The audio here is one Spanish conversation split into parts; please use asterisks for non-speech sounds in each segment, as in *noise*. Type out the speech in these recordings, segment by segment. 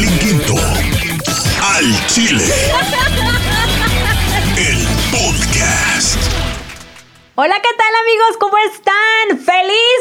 Marlin Quinto. Al Chile. *laughs* El podcast. Hola, ¿qué tal amigos? ¿Cómo están? ¡Feliz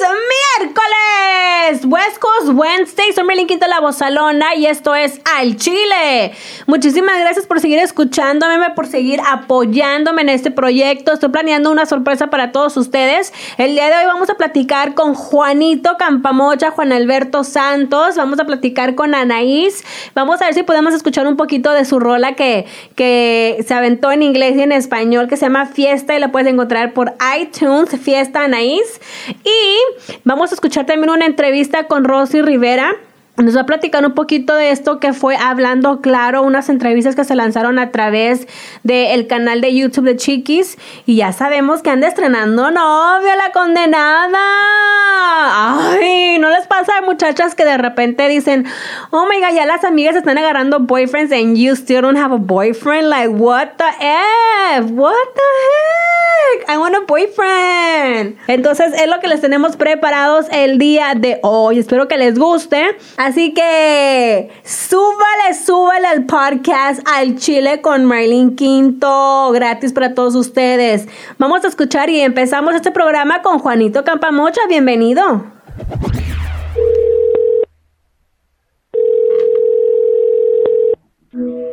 miércoles! West Coast Wednesday, soy Merlin Quinto La Bozalona y esto es Al Chile. Muchísimas gracias por seguir escuchándome, por seguir apoyándome en este proyecto. Estoy planeando una sorpresa para todos ustedes. El día de hoy vamos a platicar con Juanito Campamocha, Juan Alberto Santos. Vamos a platicar con Anaís. Vamos a ver si podemos escuchar un poquito de su rola que, que se aventó en inglés y en español, que se llama Fiesta y la puedes encontrar por iTunes, Fiesta Anaís. Y vamos a escuchar también una entrevista con Rosy Rivera. Nos va a platicar un poquito de esto que fue hablando claro, unas entrevistas que se lanzaron a través del canal de YouTube de Chiquis. Y ya sabemos que anda estrenando novia la condenada. Ay, ¿no les pasa a muchachas que de repente dicen, oh my god, ya las amigas están agarrando boyfriends and you still don't have a boyfriend? Like, what the F? What the heck? I want a boyfriend. Entonces es lo que les tenemos preparados el día de hoy. Espero que les guste. Así que súbale, súbale al podcast al Chile con Marlene Quinto, gratis para todos ustedes. Vamos a escuchar y empezamos este programa con Juanito Campamocha. Bienvenido.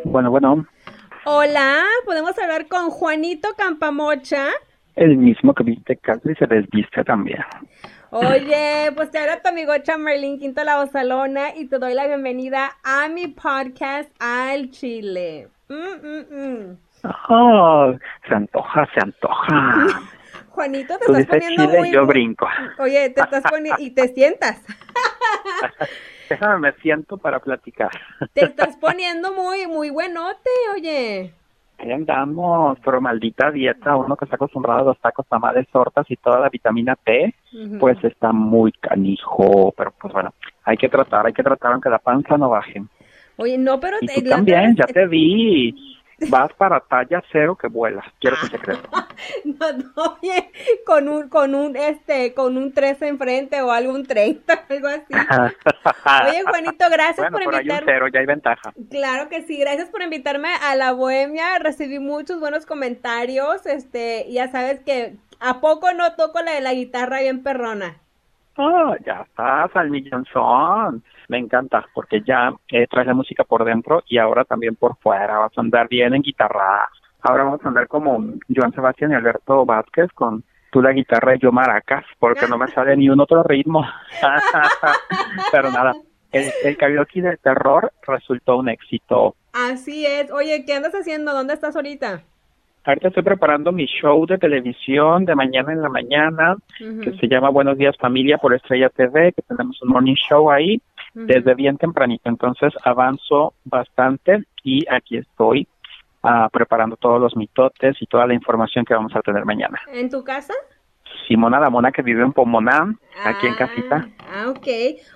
Bueno, bueno. Hola, ¿podemos hablar con Juanito Campamocha? El mismo que viste casi se desviste también. Oye, pues te habla tu amigo Merlin Quinto La Bozalona y te doy la bienvenida a mi podcast Al Chile. Mm, mm, mm. Oh, se antoja, se antoja. *laughs* Juanito, te Tú estás poniendo chile, muy... yo brinco. *laughs* Oye, te estás poniendo... y te sientas. *laughs* Déjame, me siento para platicar. Te estás poniendo muy, muy buenote, oye. Ahí andamos, pero maldita dieta, uno que está acostumbrado a los tacos, tamales, tortas y toda la vitamina P, Ujú. pues está muy canijo, pero pues bueno, hay que tratar, hay que tratar aunque la panza no baje. Oye, no, pero... Y te- tú la también, otra ya te vi, vas para talla cero que vuelas, quiero que se crea. *laughs* No, no, oye, con un, con un, este, con un 13 enfrente o algo, un 30, algo así. Oye, Juanito, gracias bueno, por pero hay un invitarme. cero, ya hay ventaja. Claro que sí, gracias por invitarme a la Bohemia. Recibí muchos buenos comentarios. Este, ya sabes que a poco no toco la de la guitarra bien perrona. Oh, ya estás al millonzón. Me encanta porque ya eh, traes la música por dentro y ahora también por fuera. Vas a andar bien en guitarra. Ahora vamos a andar como Joan Sebastián y Alberto Vázquez con tú la guitarra y yo maracas porque no me sale ni un otro ritmo. *laughs* Pero nada, el, el karaoke del terror resultó un éxito. Así es. Oye, ¿qué andas haciendo? ¿Dónde estás ahorita? Ahorita estoy preparando mi show de televisión de mañana en la mañana que se llama Buenos Días Familia por Estrella TV, que tenemos un morning show ahí desde bien tempranito. Entonces avanzo bastante y aquí estoy ah, preparando todos los mitotes y toda la información que vamos a tener mañana. ¿En tu casa? Simona la Mona que vive en Pomona, aquí en Ah, casita. Ah, ok.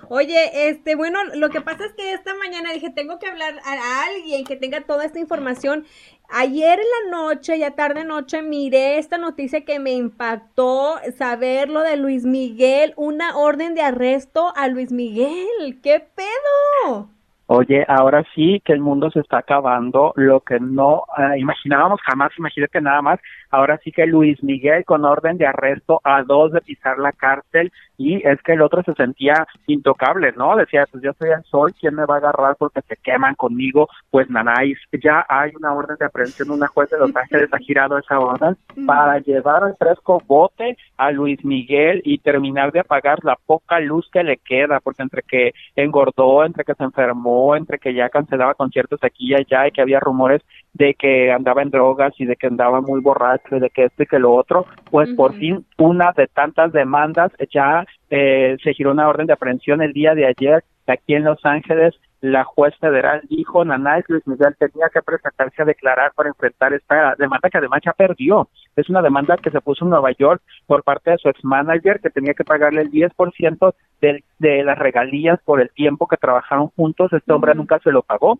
Oye, este, bueno, lo que pasa es que esta mañana dije, tengo que hablar a, a alguien que tenga toda esta información. Ayer en la noche, ya tarde noche, miré esta noticia que me impactó saber lo de Luis Miguel, una orden de arresto a Luis Miguel. ¿Qué pedo? Oye, ahora sí que el mundo se está acabando, lo que no ah, imaginábamos jamás, imagínate nada más, ahora sí que Luis Miguel con orden de arresto a dos de pisar la cárcel y es que el otro se sentía intocable, ¿no? Decía, pues yo soy el sol, ¿quién me va a agarrar porque se queman conmigo? Pues nanáis, ya hay una orden de aprehensión, una juez de Los Ángeles ha girado esa orden para llevar al fresco bote a Luis Miguel y terminar de apagar la poca luz que le queda, porque entre que engordó, entre que se enfermó, entre que ya cancelaba conciertos aquí y allá y que había rumores de que andaba en drogas y de que andaba muy borracho y de que esto y que lo otro, pues por fin una de tantas demandas ya eh, se giró una orden de aprehensión el día de ayer aquí en Los Ángeles. La juez federal dijo, Nanay Luis Miguel tenía que presentarse a declarar para enfrentar esta demanda que además ya perdió. Es una demanda que se puso en Nueva York por parte de su ex manager que tenía que pagarle el 10% del, de las regalías por el tiempo que trabajaron juntos. Este hombre nunca se lo pagó.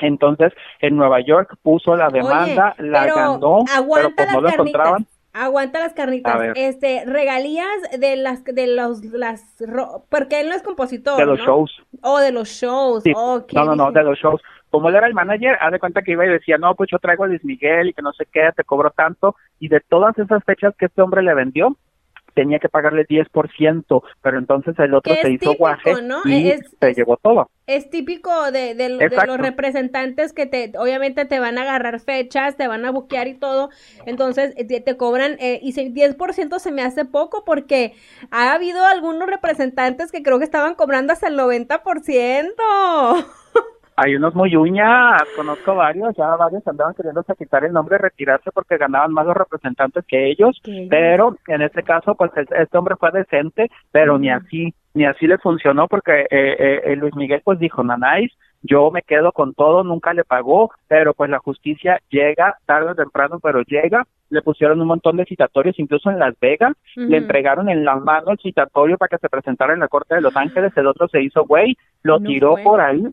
Entonces, en Nueva York puso la demanda, Oye, la ganó, pero aguanta pues no lo encontraban. Aguanta las carnitas. Este, regalías de las de los las porque él no es compositor, De los shows. Oh, de los shows. no, no, no, de los shows. Como él era el manager, haz de cuenta que iba y decía, no, pues yo traigo a Luis Miguel y que no sé qué, te cobro tanto. Y de todas esas fechas que este hombre le vendió, tenía que pagarle 10%, pero entonces el otro se hizo guaje y se llevó todo. Es típico de, de, los representantes que te, obviamente te van a agarrar fechas, te van a buquear y todo, entonces eh, te, cobran, eh, y 10% se me hace poco porque ha habido algunos representantes que creo que estaban cobrando hasta el 90%. Hay unos muy uñas, conozco varios, ya varios andaban queriendo quitar el nombre y retirarse porque ganaban más los representantes que ellos, pero en este caso, pues este hombre fue decente, pero ni así, ni así le funcionó porque eh, eh, eh, Luis Miguel pues dijo, nanáis, yo me quedo con todo, nunca le pagó, pero pues la justicia llega tarde o temprano, pero llega, le pusieron un montón de citatorios, incluso en Las Vegas, le entregaron en la mano el citatorio para que se presentara en la Corte de Los Ángeles, el otro se hizo güey, lo tiró por ahí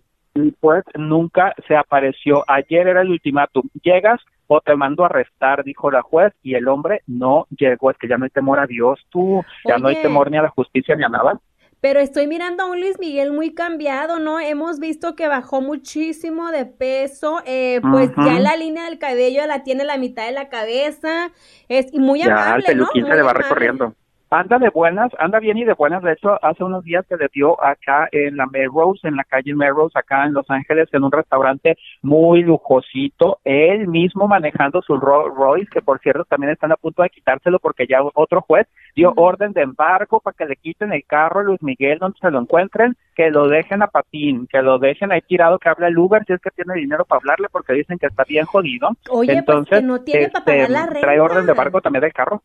pues nunca se apareció. Ayer era el ultimátum, llegas o te mando a arrestar, dijo la juez, y el hombre no llegó, es que ya no hay temor a Dios, tú, ya no hay temor ni a la justicia ni a nada. Pero estoy mirando a un Luis Miguel muy cambiado, ¿no? Hemos visto que bajó muchísimo de peso, eh, pues ya la línea del cabello la tiene la mitad de la cabeza, es y muy amable, el se le va recorriendo anda de buenas, anda bien y de buenas. De hecho, hace unos días se le dio acá en la Melrose, en la calle Melrose, acá en Los Ángeles, en un restaurante muy lujosito, él mismo manejando su Rolls Royce, que por cierto también están a punto de quitárselo porque ya otro juez dio orden de embargo para que le quiten el carro a Luis Miguel donde se lo encuentren, que lo dejen a patín, que lo dejen ahí tirado, que hable el Uber si es que tiene dinero para hablarle porque dicen que está bien jodido. Oye, pues, Entonces, no tiene para pagar la este, trae orden de embargo también del carro.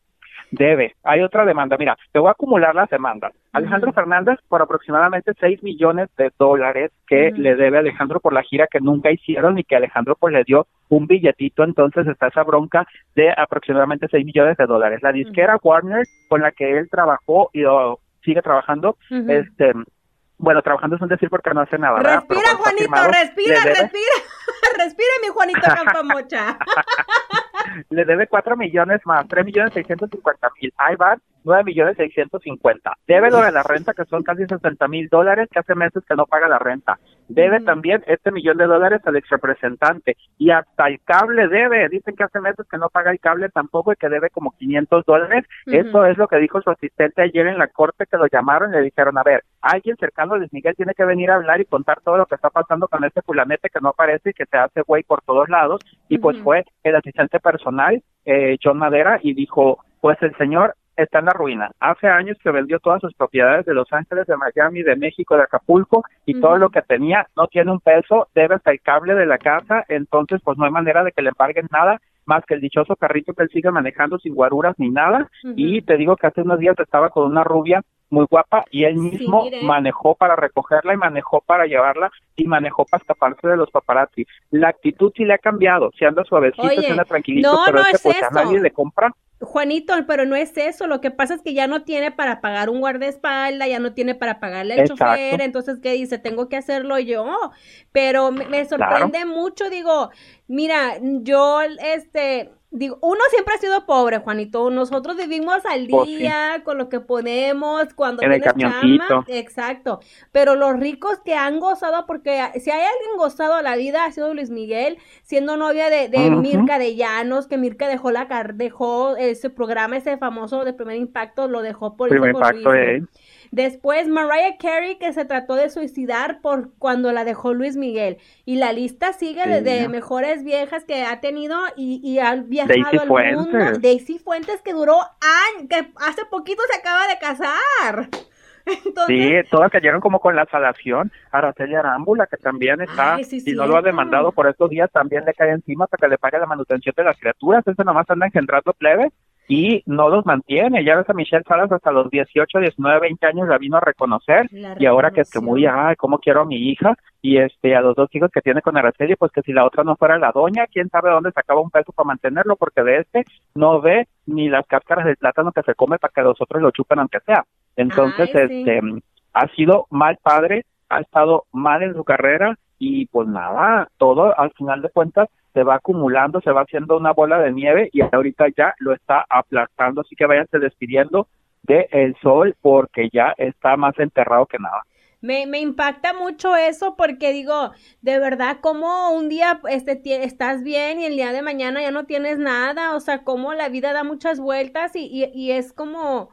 Debe. Hay otra demanda. Mira, te voy a acumular las demandas. Alejandro Fernández por aproximadamente 6 millones de dólares que le debe Alejandro por la gira que nunca hicieron y que Alejandro pues le dio un billetito, entonces está esa bronca de aproximadamente 6 millones de dólares. La disquera Warner con la que él trabajó y sigue trabajando, este bueno, trabajando es un decir porque no hace nada. Respira, Juanito, respira, respira. *laughs* respira, mi Juanito Campamocha. *laughs* *laughs* le debe cuatro millones más, tres millones seiscientos cincuenta mil. Ahí van nueve millones seiscientos cincuenta. Debe lo de la renta, que son casi sesenta mil dólares, que hace meses que no paga la renta. Debe también este millón de dólares al ex representante. Y hasta el cable debe. Dicen que hace meses que no paga el cable tampoco y que debe como 500 dólares. Eso es lo que dijo su asistente ayer en la corte, que lo llamaron y le dijeron, a ver, alguien cercano a Luis Miguel tiene que venir a hablar y contar todo lo que está pasando con este fulanete que no aparece y que se hace güey por todos lados. Y pues fue el asistente personal, eh, John Madera, y dijo, pues el señor está en la ruina. Hace años que vendió todas sus propiedades de Los Ángeles, de Miami, de México, de Acapulco y todo lo que tenía, no tiene un peso, debe hasta el cable de la casa, entonces pues no hay manera de que le paguen nada más que el dichoso carrito que él sigue manejando sin guaruras ni nada. Y te digo que hace unos días estaba con una rubia muy guapa y él mismo manejó para recogerla y manejó para llevarla y manejó para escaparse de los paparazzi. La actitud sí le ha cambiado, se anda suavecito, se anda tranquilito, pero es que pues a nadie le compra. Juanito, pero no es eso, lo que pasa es que ya no tiene para pagar un guardaespaldas, ya no tiene para pagarle al chofer, entonces, ¿qué dice? Tengo que hacerlo yo, pero me, sorprende mucho, digo, mira, yo, este, digo, uno siempre ha sido pobre, Juanito. Nosotros vivimos al oh, día con lo que podemos cuando en tienes chama. Exacto. Pero los ricos que han gozado, porque si hay alguien gozado la vida ha sido Luis Miguel, siendo novia de, Mirka de Llanos, que Mirka dejó la dejó ese programa, ese famoso de primer impacto, lo dejó por primer impacto, eh. Después Mariah Carey que se trató de suicidar por cuando la dejó Luis Miguel. Y la lista sigue de, mejores viejas que ha tenido y, y han viajado al mundo. Daisy Fuentes que duró años, que hace poquito se acaba de casar. *laughs* Sí, todas cayeron como con la salación. Araceli Arámbula, que también está, y no lo ha demandado por estos días, también le cae encima para que le pague la manutención de las criaturas. Ese nomás anda engendrando plebe y no los mantiene. Ya ves a Michelle Salas hasta los 18, 19, 20 años la vino a reconocer y ahora que es que muy, ay, cómo quiero a mi hija y este a los dos hijos que tiene con Araceli, pues que si la otra no fuera la doña, quién sabe dónde sacaba un peso para mantenerlo porque de este no ve ni las cáscaras del plátano que se come para que los otros lo chupen aunque sea. Entonces, este ha sido mal padre, ha estado mal en su carrera y pues nada, todo al final de cuentas se va acumulando, se va haciendo una bola de nieve y ahorita ya lo está aplastando, así que váyanse despidiendo del el sol porque ya está más enterrado que nada. Me, me, impacta mucho eso porque digo, de verdad, como un día este, estás bien y el día de mañana ya no tienes nada, o sea, como la vida da muchas vueltas y, y, y es como,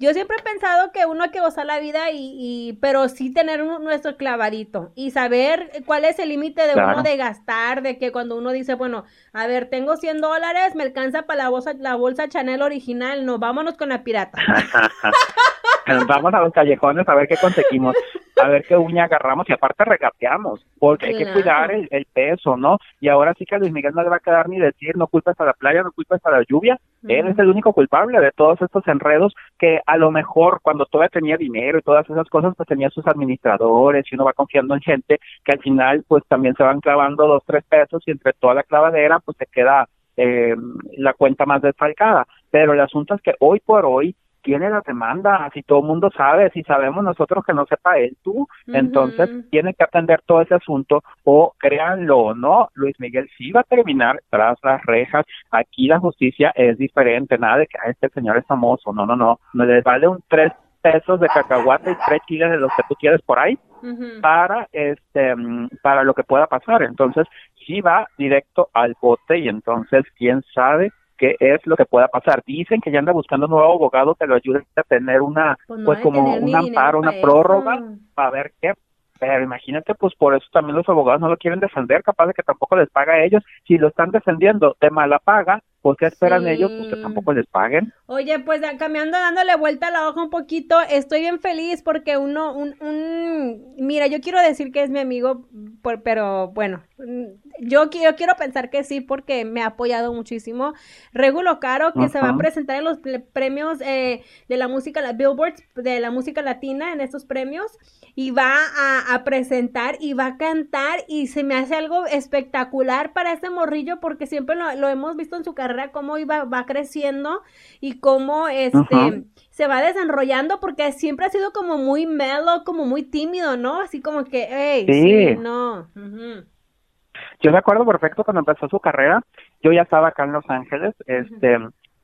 yo siempre he pensado que uno hay que gozar la vida y, y pero sí tener nuestro clavadito y saber cuál es el límite de uno de gastar, de que cuando uno dice, bueno, a ver, tengo 100 dólares, me alcanza para la bolsa, la bolsa Chanel original, no, vámonos con la pirata. *laughs* Vamos a los callejones a ver qué conseguimos, a ver qué uña agarramos y aparte regateamos, porque hay que cuidar el, peso, ¿no? Y ahora sí que a Luis Miguel no le va a quedar ni decir, no culpas a la playa, no culpas a la lluvia, él es el único culpable de todos estos enredos que a lo mejor cuando todavía tenía dinero y todas esas cosas, pues tenía sus administradores y uno va confiando en gente que al final pues también se van clavando dos, tres pesos y entre toda la clavadera pues se queda eh, la cuenta más desfalcada. Pero el asunto es que hoy por hoy tiene la demanda, si todo el mundo sabe, si sabemos nosotros que no sepa él, tú, entonces tiene que atender todo ese asunto o créanlo o no, Luis Miguel sí va a terminar tras las rejas, aquí la justicia es diferente, nada de que este señor es famoso, no, no, no, no le vale un tres pesos de cacahuate y tres kilos de los que tú quieres por ahí para este para lo que pueda pasar entonces sí va directo al bote y entonces quién sabe qué es lo que pueda pasar. Dicen que ya anda buscando un nuevo abogado que lo ayude a tener una, pues, pues como un amparo, una prórroga, para ver qué pero imagínate, pues por eso también los abogados no lo quieren defender, capaz de que tampoco les paga a ellos. Si lo están defendiendo de mala paga, ¿por qué esperan ellos? Pues que tampoco les paguen. Oye, pues cambiando, dándole vuelta a la hoja un poquito, estoy bien feliz porque uno, un, un, mira, yo quiero decir que es mi amigo, pero bueno, yo, yo quiero pensar que sí porque me ha apoyado muchísimo. Regulo Caro, que se va a presentar en los premios eh, de la música, la Billboard de la música latina en estos premios y va a, presentar y va a cantar y se me hace algo espectacular para este morrillo porque siempre lo, hemos visto en su carrera cómo iba, va creciendo y cómo este se va desarrollando porque siempre ha sido como muy mellow, como muy tímido, ¿no? Así como que, hey, sí, no. Yo me acuerdo perfecto cuando empezó su carrera, yo ya estaba acá en Los Ángeles, este,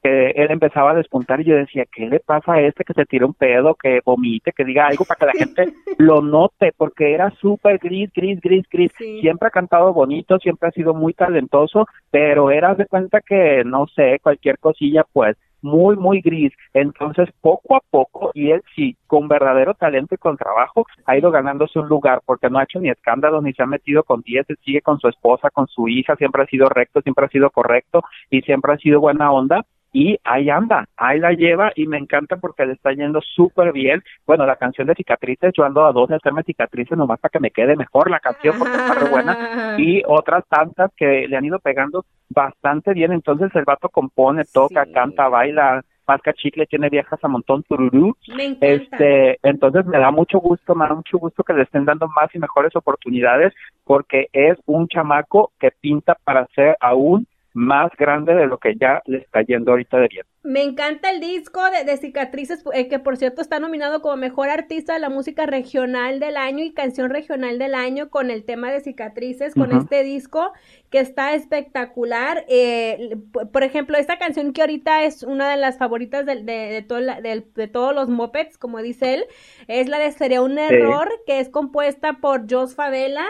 que él empezaba a despuntar y yo decía, ¿qué le pasa a este que se tire un pedo, que vomite, que diga algo para que la gente *laughs* lo note? Porque era súper gris, gris, gris, gris. Siempre ha cantado bonito, siempre ha sido muy talentoso, pero era de cuenta que, no sé, cualquier cosilla, pues muy, muy gris. Entonces, poco a poco, y él sí, con verdadero talento y con trabajo, ha ido ganándose un lugar, porque no ha hecho ni escándalos, ni se ha metido con diez, sigue con su esposa, con su hija, siempre ha sido recto, siempre ha sido correcto y siempre ha sido buena onda y ahí anda, ahí la lleva y me encanta porque le está yendo súper bien. Bueno, la canción de cicatrices, yo ando a dos de hacerme cicatrices nomás para que me quede mejor la canción porque está re buena y otras tantas que le han ido pegando bastante bien. Entonces el vato compone, toca, canta, baila, masca chicle, tiene viejas a montón, tururú. Este, entonces me da mucho gusto, me da mucho gusto que le estén dando más y mejores oportunidades porque es un chamaco que pinta para ser aún más grande de lo que ya le está yendo ahorita de bien. Me encanta el disco de, Cicatrices, eh, que por cierto está nominado como Mejor Artista de la Música Regional del Año y Canción Regional del Año con el tema de Cicatrices, con este disco que está espectacular. Eh, por ejemplo, esta canción que ahorita es una de las favoritas de, de, de, todos los mopeds, como dice él, es la de Sería un Error, que es compuesta por Jos Favela.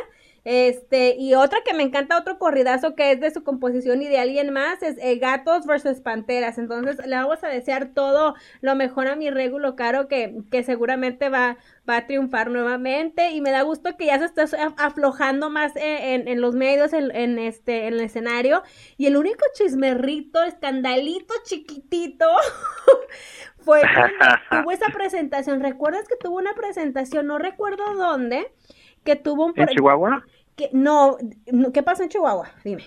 Este, y otra que me encanta, otro corridazo que es de su composición y de alguien más, es eh, Gatos versus Panteras. Entonces, le vamos a desear todo lo mejor a mi Regulo Caro, que, que seguramente va, va a triunfar nuevamente. Y me da gusto que ya se esté aflojando más en, en, los medios, en, en, este, en el escenario. Y el único chismerrito, escandalito chiquitito, *laughs* fue *laughs* tuvo esa presentación. ¿Recuerdas que tuvo una presentación? No recuerdo dónde que tuvo un... ¿En Chihuahua? Que, no, ¿qué pasa en Chihuahua? Dime.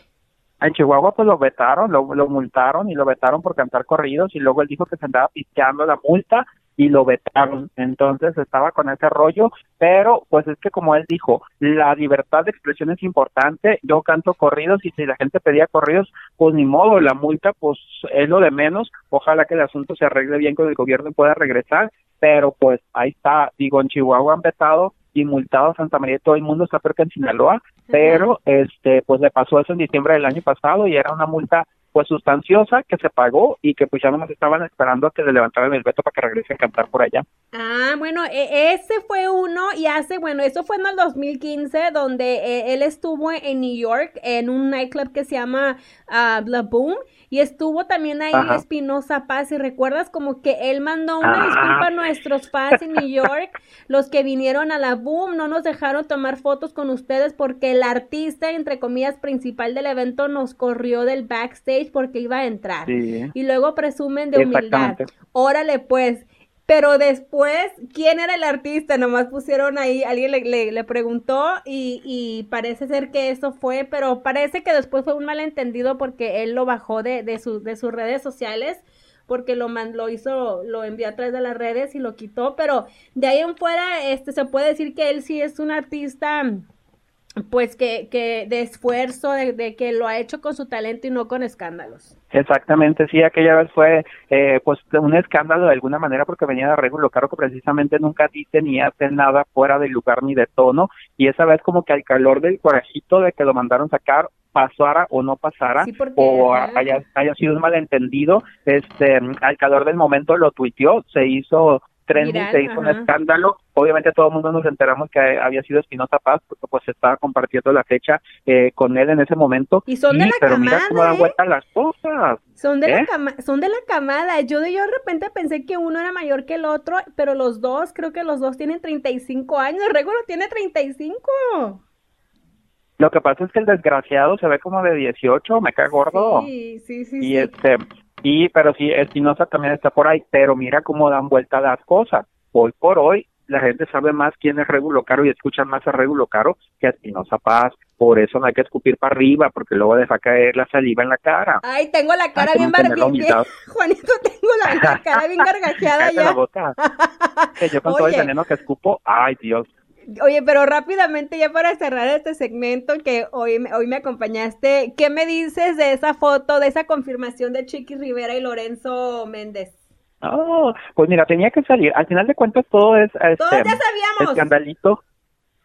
En Chihuahua pues lo vetaron, lo, lo multaron y lo vetaron por cantar corridos y luego él dijo que se andaba pisteando la multa y lo vetaron. Entonces estaba con ese rollo, pero pues es que como él dijo, la libertad de expresión es importante. Yo canto corridos y si la gente pedía corridos, pues ni modo, la multa pues es lo de menos. Ojalá que el asunto se arregle bien con el gobierno y pueda regresar, pero pues ahí está, digo, en Chihuahua han vetado y multado a Santa María todo el mundo está peor que en Sinaloa, pero este pues le pasó eso en diciembre del año pasado y era una multa pues sustanciosa que se pagó y que pues ya nomás estaban esperando a que le levantaran el veto para que regrese a cantar por allá. Ah, bueno, e ese fue uno y hace, bueno, eso fue en el 2015 donde eh, él estuvo en New York en un nightclub que se llama uh, The Boom y estuvo también ahí Espinosa Paz y recuerdas como que él mandó una disculpa a nuestros fans en New York, los que vinieron a la Boom, no nos dejaron tomar fotos con ustedes porque el artista, entre comillas, principal del evento nos corrió del backstage porque iba a entrar. Y luego presumen de humildad. Órale, pues. Pero después, ¿quién era el artista? Nomás pusieron ahí, alguien le, le, preguntó y, y, parece ser que eso fue, pero parece que después fue un malentendido porque él lo bajó de, de, de sus redes sociales porque lo, lo hizo, lo envió a través de las redes y lo quitó, pero de ahí en fuera, este, se puede decir que él sí es un artista pues que, que de esfuerzo, de, que lo ha hecho con su talento y no con escándalos. Exactamente, sí, aquella vez fue eh, pues un escándalo de alguna manera porque venía de arreglo caro que precisamente nunca dice ni hace nada fuera de lugar ni de tono y esa vez como que al calor del corajito de que lo mandaron sacar pasara o no pasara o haya, haya sido un malentendido, este al calor del momento lo tuiteó, se hizo trending, se hizo un escándalo. Obviamente todo el mundo nos enteramos que había sido Espinosa Paz porque pues estaba compartiendo la fecha eh, con él en ese momento. Y son de la pero camada, mira cómo dan ¿eh? vuelta las cosas. Son de, la ¿eh? cama son de la camada. Yo de, yo de repente pensé que uno era mayor que el otro, pero los dos, creo que los dos tienen 35 años. Regulo tiene 35. Lo que pasa es que el desgraciado se ve como de 18, me cae gordo. Sí, sí, sí. Y sí. este, y pero sí, Espinosa también está por ahí, pero mira cómo dan vuelta las cosas. Hoy por hoy la gente sabe más quién es Regulo Caro y escuchan más a Regulo Caro que a Espinosa Paz. Por eso no hay que escupir para arriba, porque luego deja caer la saliva en la cara. Ay, tengo la cara que bien la humildad. *laughs* Juanito, tengo la, la cara bien *laughs* gargajeada la ya. boca. *laughs* Que yo con todo el Oye. veneno que escupo, ay Dios. Oye, pero rápidamente ya para cerrar este segmento que hoy, me- hoy me acompañaste, ¿qué me dices de esa foto, de esa confirmación de Chiqui Rivera y Lorenzo Méndez? Oh, pues mira, tenía que salir. Al final de cuentas todo es este, Todos ya sabíamos. escandalito.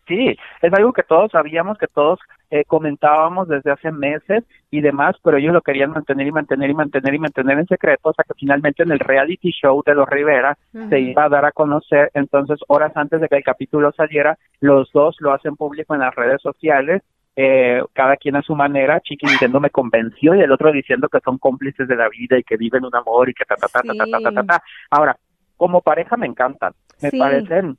Sí, es algo que todos sabíamos, que todos eh, comentábamos desde hace meses y demás, pero ellos lo querían mantener y mantener y mantener y mantener en secreto hasta que finalmente en el reality show de los Rivera se iba a dar a conocer. Entonces, horas antes de que el capítulo saliera, los dos lo hacen público en las redes sociales. Eh, cada quien a su manera, Chiqui diciendo me convenció y el otro diciendo que son cómplices de la vida y que viven un amor y que ta ta ta ta, ta ta ta ta. Ahora, como pareja me encantan, me parecen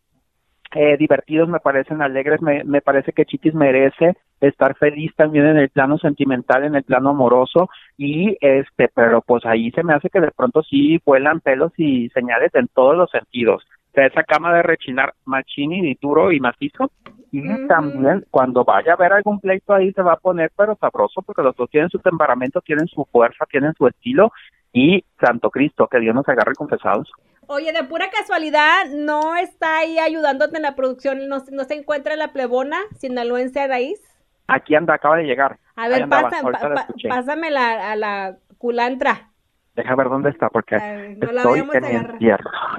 eh, divertidos, me parecen alegres, me, me parece que Chiquis merece estar feliz también en el plano sentimental, en el plano amoroso y este, pero pues ahí se me hace que de pronto sí vuelan pelos y señales en todos los sentidos. O sea, esa cama de rechinar machini y duro y macizo y también cuando vaya a haber algún pleito ahí se va a poner pero sabroso porque los dos tienen su temperamento, tienen su fuerza, tienen su estilo y Santo Cristo, que Dios nos agarre confesados. Oye, de pura casualidad, ¿no está ahí ayudándote en la producción? ¿No, no se encuentra la plebona sinaloense a raíz? Aquí anda, acaba de llegar. A ver, pasa, pa- la pásame la, a la culantra. Deja ver dónde está, porque ver, no la estoy vayamos a en agarrar.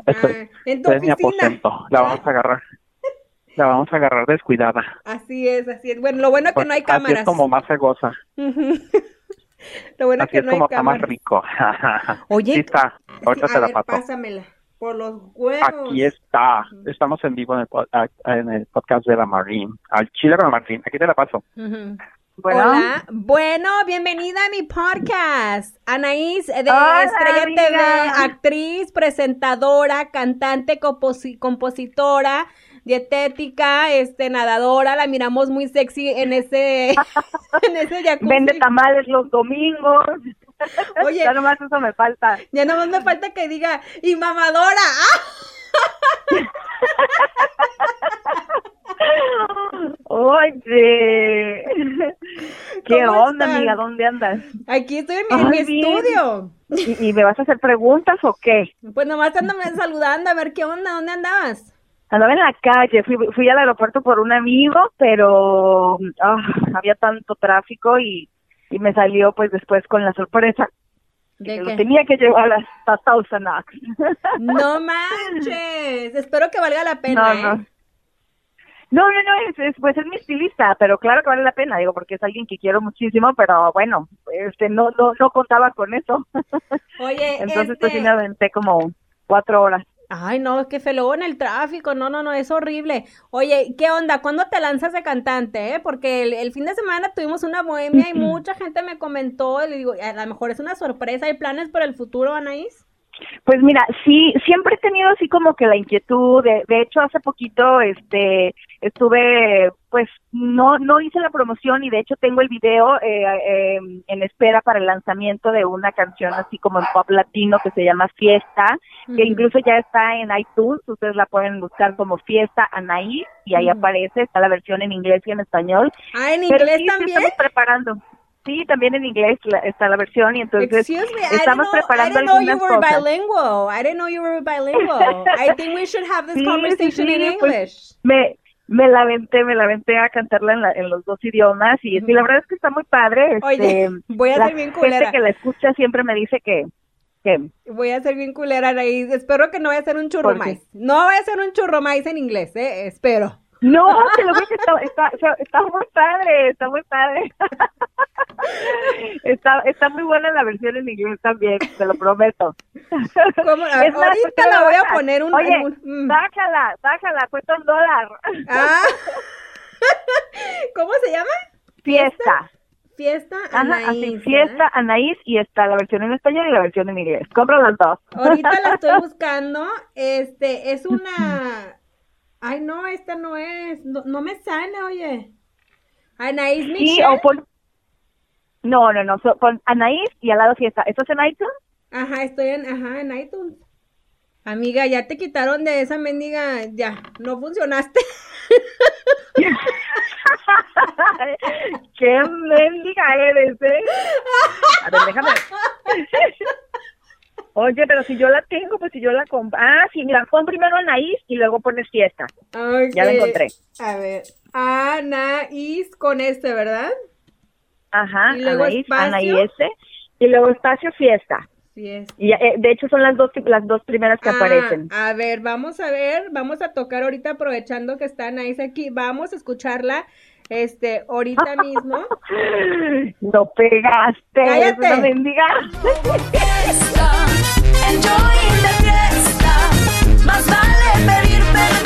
Estoy, Ah, en tu estoy en mi aposento. La vamos a agarrar. La vamos a agarrar descuidada. Así es, así es. Bueno, lo bueno que no hay Así cámaras. es como más se goza. *laughs* Lo bueno Así que es no hay como está más cámaras. rico. *laughs* Oye, Sí está. Ahorita Sí, te la paso. pásamela. Por los huevos. Aquí está. Estamos en vivo en el, en el podcast de la Marine. Al chile con la Marine. Aquí te la paso. Bueno. Hola, bueno, bienvenida a mi podcast. Anaís de Hola, Estrella amiga. TV, actriz, presentadora, cantante, composi- compositora, dietética, este, nadadora. La miramos muy sexy en ese, *laughs* en ese jacuzzi. Vende tamales los domingos. *laughs* Oye. ya nomás eso me falta. Ya nomás me falta que diga, y mamadora. *laughs* Oye. ¿Qué ¿Cómo onda, amiga? ¿Dónde andas? Aquí estoy en mi, en estudio. ¿Y, y me vas a hacer preguntas o qué? Pues nomás ándame saludando a ver qué onda, ¿dónde andabas? Andaba en la calle, fui, fui al aeropuerto por un amigo, pero ah, había tanto tráfico y, y me salió pues después con la sorpresa ¿De que lo tenía que llevar hasta Tausanax. No *laughs* manches. Espero que valga la pena, No, ¿eh? no. No, no, no, es, es, pues es mi estilista, pero claro que vale la pena, digo, porque es alguien que quiero muchísimo, pero bueno, este, no, no, no contaba con eso. *laughs* Oye, Entonces, pues sí este- me aventé como cuatro horas. Ay, no, es que fue luego en el tráfico, no, no, no, es horrible. Oye, ¿qué onda? ¿Cuándo te lanzas de cantante, eh? Porque el, el fin de semana tuvimos una bohemia y mucha gente me comentó, y le digo, a lo mejor es una sorpresa, ¿hay planes para el futuro, Anaís? Pues mira, sí, siempre he tenido así como que la inquietud, de, de hecho hace poquito este estuve, pues no no hice la promoción y de hecho tengo el video eh, eh, en espera para el lanzamiento de una canción así como en pop latino que se llama Fiesta, que incluso ya está en iTunes, ustedes la pueden buscar como Fiesta Anaí y ahí aparece, está la versión en inglés y en español. Ah, ¿en Pero inglés sí también? estamos preparando. Sí, también en inglés la- está la versión y entonces me, I estamos didn't know, I preparando didn't know you algunas were cosas. bilingual. I didn't know you were bilingual. I think we should have this Sí, sí, conversation in sí, pues, English. me me la aventé, me la aventé a cantarla en, la- en los dos idiomas y, sí, la verdad es que está muy padre. Oye, este, voy a la ser bien gente culera. que la escucha siempre me dice que, que Voy a ser bien culera, Anaís. Espero que no vaya a ser un ¿Por qué? churromais. No vaya a ser un churromais en inglés, eh. Espero. No, te lo juro que está, está, está, está muy padre, está muy padre. *laughs* está, está muy buena la versión en inglés también, te lo prometo. ¿Cómo? A *laughs* ver, Es más, ¿por ahorita qué la voy a poner un... Oye, un- mm. bájala, bájala, cuesta un dólar. Ah. *laughs* ¿Cómo se llama? Fiesta. Fiesta Ajá, Anaís. así, ¿eh? fiesta Anaís y está la versión en español y la versión en inglés. Compra las dos. Ahorita la estoy buscando. Este, es una... Ay, no, esta no es. No, no me sale, oye. Anaís Sí, Michelle. o pon... No, no, no, so- pon Anaís y al lado fiesta. ¿Esto es en iTunes? Ajá, estoy en, ajá, en iTunes. Amiga, ya te quitaron de esa mendiga, ya, no funcionaste. *laughs* ¡Qué mendiga eres, eh! A ver, déjame. *laughs* Oye, pero si yo la tengo, pues si yo la compro. Ah, sí, mira, pon primero Anaís y luego pones fiesta. Ya la encontré. A ver, Anaís con este, ¿verdad? Ajá, Y luego Anaís, espacio. Anaís, y luego espacio fiesta. Sí es. Y eh, de hecho son las dos las dos primeras que Ah, aparecen. a ver, vamos a ver, vamos a tocar ahorita aprovechando que está Anaís aquí, vamos a escucharla, este, ahorita mismo. *laughs* No pegaste, Cállate. mendiga. fiesta, enjoy la fiesta. Más vale pedir perdón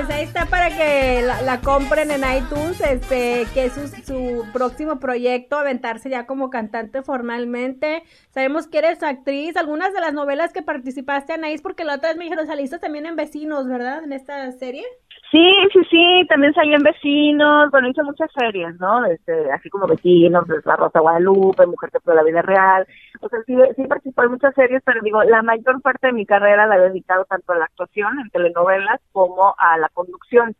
Pues ahí está para que la, compren en iTunes, este, que es su, su próximo proyecto, aventarse ya como cantante formalmente. Sabemos que eres actriz, algunas de las novelas que participaste, Anaís, porque la otra vez me dijeron, saliste también en Vecinos, ¿verdad? En esta serie. Sí, sí, sí, también salí en Vecinos, bueno, hice muchas series, ¿no? Este, así como Vecinos, La Rosa Guadalupe, Mujer que fue la vida real. O sea, sí, sí participé en muchas series, pero digo, la mayor parte de mi carrera la he dedicado tanto a la actuación en telenovelas como a la conducción.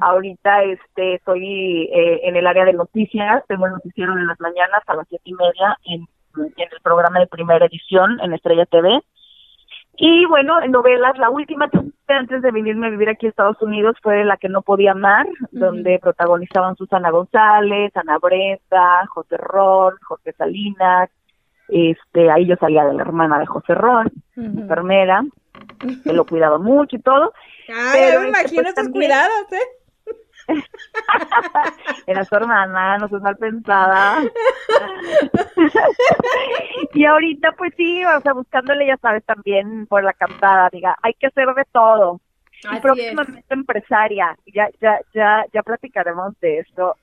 Ahorita este estoy eh, en el área de noticias, tengo el noticiero de las mañanas a las siete y media en, en el programa de primera edición en Estrella TV. Y bueno, en novelas, la última antes de venirme a vivir aquí a Estados Unidos fue La que no podía amar, donde protagonizaban Susana González, Ana Brenda, José Ron, Jorge Salinas, este, ahí yo salía de la hermana de José Ron, enfermera, que lo cuidaba mucho y todo. Ay, Pero, me este, imagino pues, estos también- cuidados, ¿eh? *laughs* Era su hermana, no soy mal pensada. *laughs* y ahorita, pues sí, o sea, buscándole, ya sabes, también por la cantada, diga, hay que hacer de todo. Así y es. próximamente empresaria, ya, ya, ya, ya platicaremos de esto.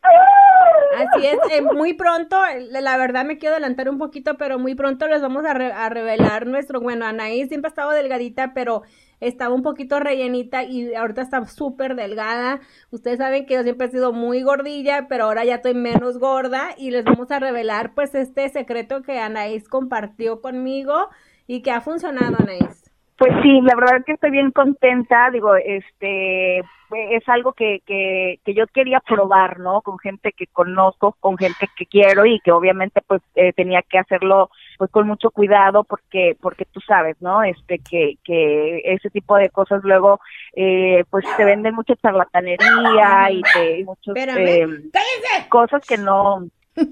Así es, eh, muy pronto, la verdad me quiero adelantar un poquito, pero muy pronto les vamos a, re- a revelar nuestro, bueno, Anaí siempre ha estado delgadita, pero estaba un poquito rellenita y ahorita está súper delgada. Ustedes saben que yo siempre he sido muy gordilla, pero ahora ya estoy menos gorda y les vamos a revelar pues este secreto que Anaís compartió conmigo y que ha funcionado, Anaís. Pues sí, la verdad es que estoy bien contenta, digo, este, es algo que, que, que yo quería probar, ¿no? Con gente que conozco, con gente que quiero y que obviamente pues eh, tenía que hacerlo pues con mucho cuidado porque, porque tú sabes, ¿no? Este, que, que ese tipo de cosas luego eh, pues te venden mucha charlatanería y te, muchos, eh, cosas que no,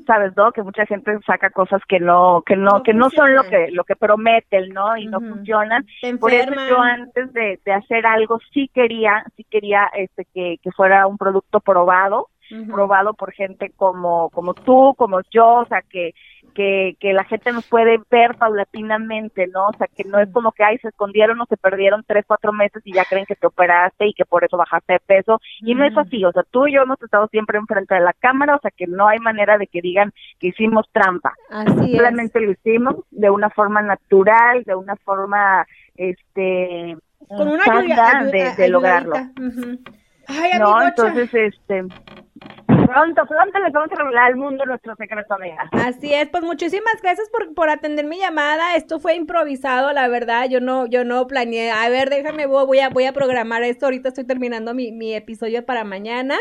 sabes, ¿no? Que mucha gente saca cosas que no, que no, No que no son lo que, lo que prometen, ¿no? Y no Ujú. funcionan. Por eso yo antes de, de hacer algo sí quería, sí quería este que, que fuera un producto probado, probado por gente como, como tú, como yo, o sea que, que, que la gente nos puede ver paulatinamente, ¿no? O sea que no es como que ay se escondieron o se perdieron tres, cuatro meses y ya creen que te operaste y que por eso bajaste de peso. Y no es así, o sea, tú y yo hemos estado siempre enfrente de la cámara, o sea que no hay manera de que digan que hicimos trampa. Así es. Simplemente lo hicimos de una forma natural, de una forma, este, Con una ayuda- ayu- de, de lograrlo. ayudadita. Ujú. Ay, No, entonces, este, pronto, pronto les vamos a revelar al mundo nuestro secreto, amiga. Así es, pues muchísimas gracias por, por atender mi llamada. Esto fue improvisado, la verdad. Yo no, yo no planeé. A ver, déjame, voy a, voy a programar esto. Ahorita estoy terminando mi, mi episodio para mañana.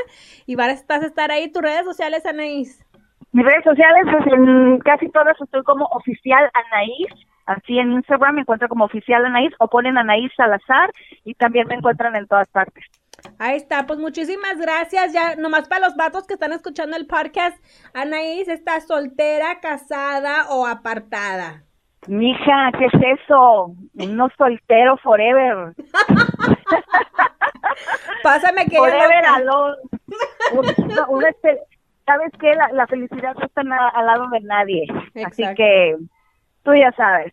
Y vas a estar ahí. Tus redes sociales, Anaís. Mis redes sociales, pues en casi todas estoy como oficial Anaís. Así en Instagram me encuentro como oficial Anaís o ponen Anaís Salazar y también me encuentran en todas partes. Ahí está, pues muchísimas gracias. Ya, nomás para los vatos que están escuchando el podcast, Anaís está soltera, casada o apartada. Mija, ¿qué es eso? No soltero forever. *laughs* Pásame que Forever alone. Una- una espe- ¿Sabes qué? La, la felicidad no está al lado de nadie. Así que tú ya sabes.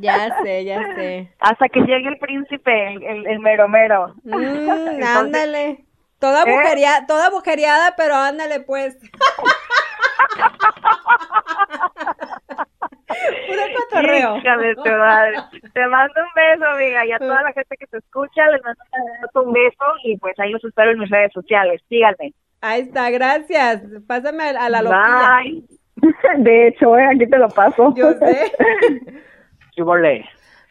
Ya sé, ya sé. Hasta que llegue el príncipe, el, el, el mero mero. Mm, *laughs* Entonces, ándale. Toda ¿Eh? toda agujereada, pero ándale pues. *laughs* Puro cotorreo. Madre. Te mando un beso, amiga, y a toda la gente que te escucha les mando un beso y pues ahí los espero en mis redes sociales. Síganme. Ahí está, gracias. Pásame a, a la loquilla. Bye. *laughs* De hecho, eh, aquí te lo paso. Yo sé.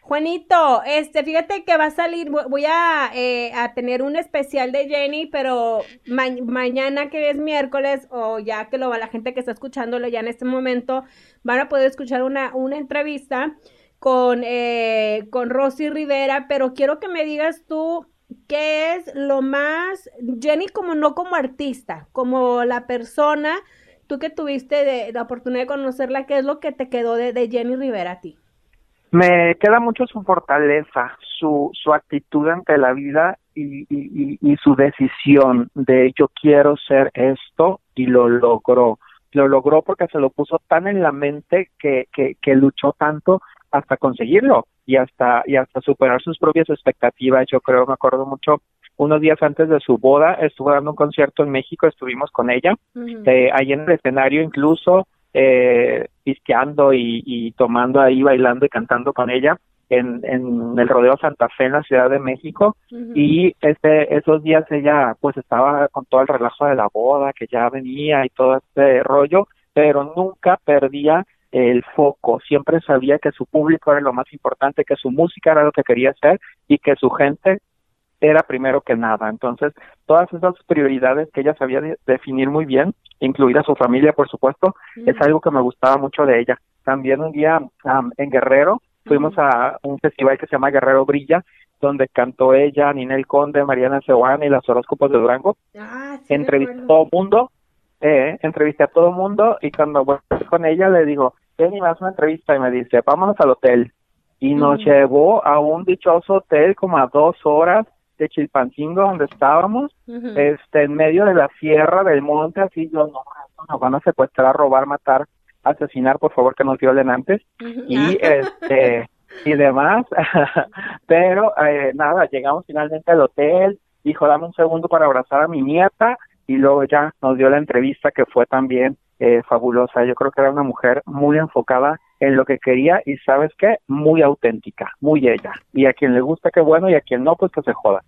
Juanito, este, fíjate que va a salir, vo- voy a, eh, a tener un especial de Jenny, pero ma- mañana que es miércoles, o ya que lo va la gente que está escuchándolo ya en este momento, van a poder escuchar una, una entrevista con, eh, con Rosy Rivera, pero quiero que me digas tú qué es lo más, Jenny como no como artista, como la persona, tú que tuviste de, la oportunidad de conocerla, ¿qué es lo que te quedó de, de Jenny Rivera a ti? Me queda mucho su fortaleza, su, su actitud ante la vida y, y, y- su decisión de yo quiero ser esto y lo logró. Lo logró porque se lo puso tan en la mente que, que, que luchó tanto hasta conseguirlo y hasta, y hasta superar sus propias expectativas. Yo creo, me acuerdo mucho, unos días antes de su boda, estuvo dando un concierto en México, estuvimos con ella Ujú. eh, ahí en el escenario incluso eh, pisqueando y, y tomando ahí, bailando y cantando con ella en, en el Rodeo Santa Fe en la Ciudad de México. Y este esos días ella pues estaba con todo el relajo de la boda que ya venía y todo este rollo pero nunca perdía el foco. Siempre sabía que su público era lo más importante que su música era lo que quería hacer y que su gente era primero que nada. Entonces todas esas prioridades que ella sabía de- definir muy bien incluida su familia por supuesto es algo que me gustaba mucho de ella. También un día am, en Guerrero fuimos a un festival que se llama Guerrero Brilla donde cantó ella, Ninel Conde, Mariana Seoane y las horóscopos de Durango. Ah, sí Entrevisté a todo el mundo, eh, entrevisté a todo mundo y cuando voy con ella le digo, Jenny, me haces una entrevista y me dice, vámonos al hotel. Y nos llevó a un dichoso hotel como a dos horas de Chilpancingo donde estábamos, este, en medio de la sierra del monte, así yo, no, nos van a secuestrar, robar, matar, asesinar, por favor que nos violen antes y Ah. este y demás. *laughs* Pero eh, nada llegamos finalmente al hotel dijo dame un segundo para abrazar a mi nieta y luego ya nos dio la entrevista que fue también eh, fabulosa. Yo creo que era una mujer muy enfocada en lo que quería y sabes qué muy auténtica muy ella. Y a quien le gusta qué bueno y a quien no pues que se joda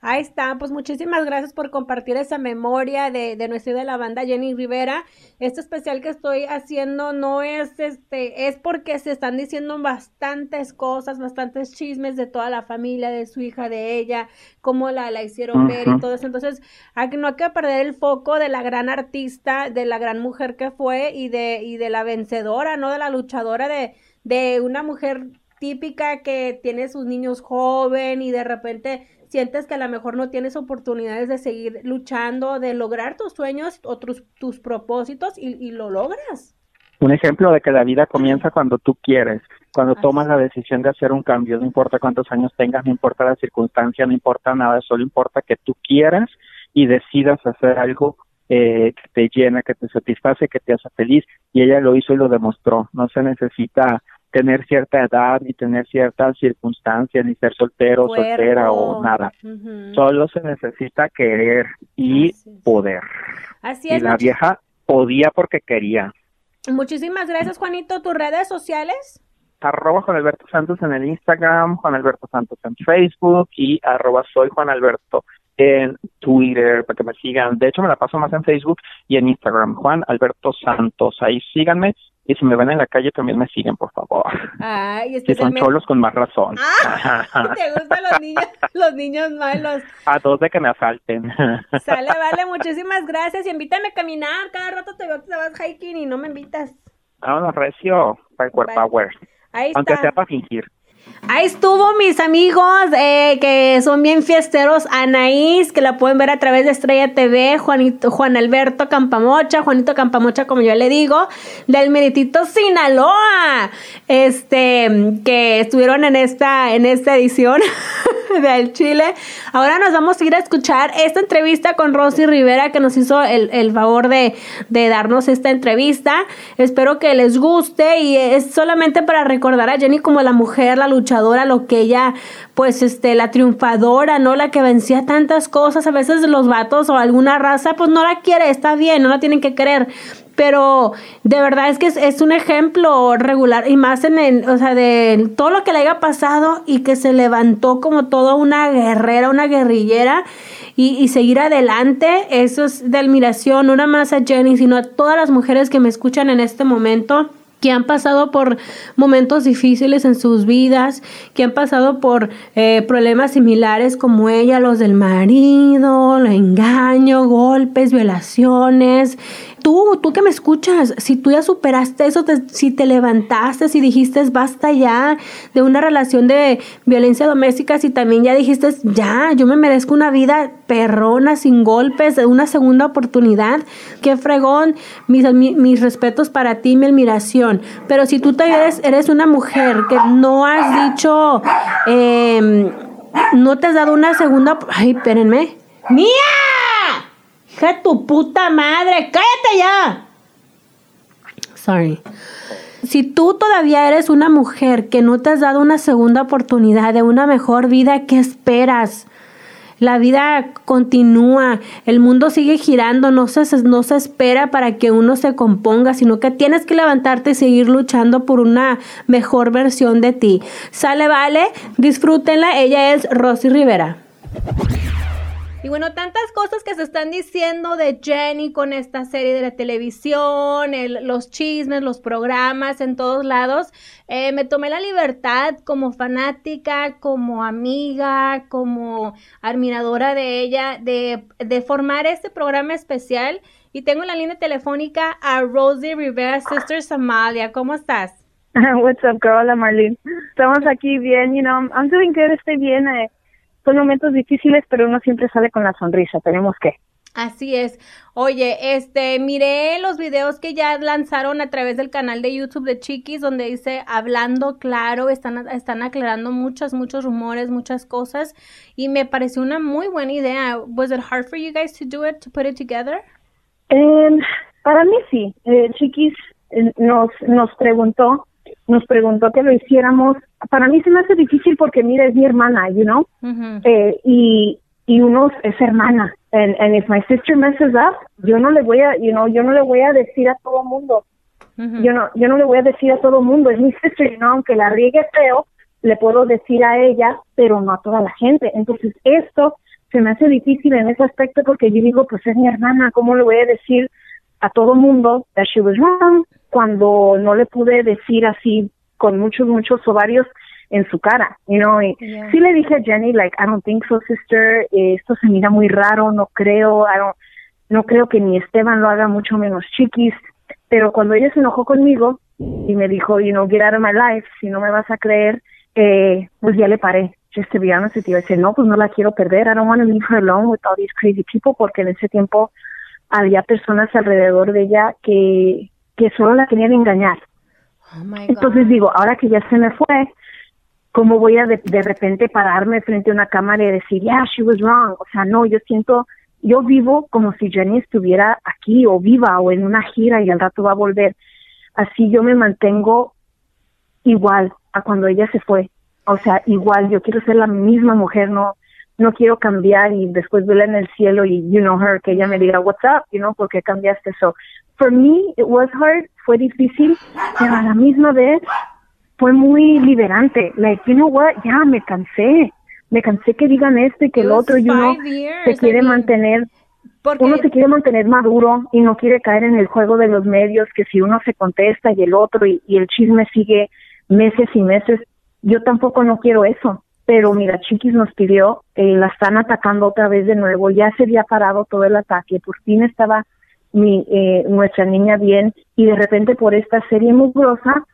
Ahí está, pues muchísimas gracias por compartir esa memoria de, de nuestra de la banda Jenny Rivera. Este especial que estoy haciendo no es este, es porque se están diciendo bastantes cosas, bastantes chismes de toda la familia, de su hija, de ella, cómo la, la hicieron ver y todo eso. Entonces, hay no hay que perder el foco de la gran artista, de la gran mujer que fue y de, y de la vencedora, ¿no? De la luchadora de, de una mujer típica que tiene sus niños joven y de repente sientes que a lo mejor no tienes oportunidades de seguir luchando, de lograr tus sueños o tus, tus propósitos y, y lo logras. Un ejemplo de que la vida comienza cuando tú quieres, cuando Así tomas la decisión de hacer un cambio, no importa cuántos años tengas, no importa la circunstancia, no importa nada, solo importa que tú quieras y decidas hacer algo eh, que te llena, que te satisface, que te hace feliz. Y ella lo hizo y lo demostró. No se necesita tener cierta edad, ni tener ciertas circunstancias, ni ser soltero, soltera o nada. Solo se necesita querer y Así es. poder. Así Y es. la much- vieja podía porque quería. Muchísimas gracias, Juanito. ¿Tus redes sociales? arroba Juan Alberto Santos en el Instagram, Juan Alberto Santos en Facebook y arroba soy Juan Alberto en Twitter para que me sigan. De hecho, me la paso más en Facebook y en Instagram, Juan Alberto Santos. Ahí síganme y si me ven en la calle también me siguen, por favor. Ay, Si son especialmente... cholos con más razón. Ah, *laughs* ¿Te gustan los niños, *laughs* los niños malos? A dos de que me asalten. *laughs* Sale, vale, muchísimas gracias. Y invítame a caminar. Cada rato te veo que te vas hiking y no me invitas. Vámonos, recio, para Vale. Power. Ahí Aunque está. sea para fingir. Ahí estuvo mis amigos eh, que son bien fiesteros, Anaís, que la pueden ver a través de Estrella TV, Juanito, Juan Alberto Campamocha, Juanito Campamocha, como yo le digo, del Meritito Sinaloa, este, que estuvieron en esta, en esta edición *laughs* del Chile. Ahora nos vamos a ir a escuchar esta entrevista con Rosy Rivera, que nos hizo el, el favor de, de darnos esta entrevista. Espero que les guste y es solamente para recordar a Jenny como la mujer, la luchadora, lo que ella, pues, este, la triunfadora, ¿no? La que vencía tantas cosas. A veces los vatos o alguna raza, pues no la quiere, está bien, no la tienen que querer. Pero de verdad es que es, un ejemplo regular y más en el, o sea, de todo lo que le haya pasado y que se levantó como toda una guerrera, una guerrillera y, y seguir adelante, eso es de admiración, no nada más a Jenny, sino a todas las mujeres que me escuchan en este momento que han pasado por momentos difíciles en sus vidas, que han pasado por eh, problemas similares como ella, los del marido, el engaño, golpes, violaciones. Tú, tú que me escuchas, si tú ya superaste eso, si te levantaste, si dijiste basta ya de una relación de violencia doméstica, si también ya dijiste ya, yo me merezco una vida perrona, sin golpes, una segunda oportunidad, qué fregón, mis, mi- mis respetos para ti, mi admiración. Pero si tú todavía eres, eres una mujer que no has dicho, em, no te has dado una segunda... Ay, espérenme. ¡Mía! ¡Hija de tu puta madre! ¡Cállate ya! Sorry. Si tú todavía eres una mujer que no te has dado una segunda oportunidad de una mejor vida, ¿qué esperas? La vida continúa, el mundo sigue girando, no se, no se espera para que uno se componga, sino que tienes que levantarte y seguir luchando por una mejor versión de ti. Sale, vale, disfrútenla, ella es Rosy Rivera. Y bueno, tantas cosas que se están diciendo de Jenny con esta serie de la televisión, el- los chismes, los programas en todos lados. Eh, me tomé la libertad como fanática, como amiga, como admiradora de ella, de, de formar este programa especial. Y tengo en la línea telefónica a Rosie Rivera, Sister Somalia. ¿Cómo estás? *laughs* What's up, girl? Hola, Marlene. Estamos aquí bien, you know, I'm doing good, estoy bien. eh, son momentos difíciles, pero uno siempre sale con la sonrisa, tenemos que. Así es. Oye, este, miré los videos que ya lanzaron a través del canal de YouTube de Chiquis, donde dice hablando claro, están, están aclarando muchos, muchos rumores, muchas cosas, y me pareció una muy buena idea. Was it hard for you guys to do it, to put it together? Para mí sí, eh, Chiquis eh, nos, nos preguntó, nos preguntó que lo hiciéramos. Para mí se me hace difícil porque, mira, es mi hermana, you know, eh, y, y uno es hermana. And, and if my sister messes up, yo no le voy a, you know, yo no le voy a decir a todo mundo, Ujú. yo no, yo no le voy a decir a todo mundo, es mi sister, you know, aunque la riegue feo, le puedo decir a ella, pero no a toda la gente. Entonces, esto se me hace difícil en ese aspecto porque yo digo, pues es mi hermana, ¿cómo le voy a decir a todo mundo that she was wrong cuando no le pude decir así con muchos, muchos ovarios en su cara, you know, y Yeah. sí le dije a Jenny, like, I don't think so, sister, esto se mira muy raro, no creo, I don't, no creo que ni Esteban lo haga mucho menos chiquis, pero cuando ella se enojó conmigo y me dijo, you know, get out of my life, si no me vas a creer, eh, pues ya le paré. just to be honest with you, I said, no, pues no la quiero perder. I don't want to leave her alone with all these crazy people porque en ese tiempo había personas alrededor de ella que, que solo la querían engañar. Oh my God. Entonces digo, ahora que ya se me fue, ¿cómo voy a de, de repente pararme frente a una cámara y decir, yeah, she was wrong? O sea, no, yo siento, yo vivo como si Jenny estuviera aquí o viva o en una gira y al rato va a volver. Así yo me mantengo igual a cuando ella se fue. O sea, igual, yo quiero ser la misma mujer, no no quiero cambiar y después verla en el cielo y you know her que ella me diga what's up, you know, ¿por qué cambiaste eso? For me it was hard, fue difícil, pero a la misma vez fue muy liberante. Like, you know what? Ya me cansé. Me cansé que digan esto y que It el otro, know, five years, se I quiere mean, mantener Porque uno se quiere mantener maduro y no quiere caer en el juego de los medios, que si uno se contesta y el otro y, y el chisme sigue meses y meses, yo tampoco no quiero eso. Pero mira, Chiquis nos pidió, eh, la están atacando otra vez de nuevo, ya se había parado todo el ataque, por fin estaba mi eh, nuestra niña bien y de repente por esta serie mugrosa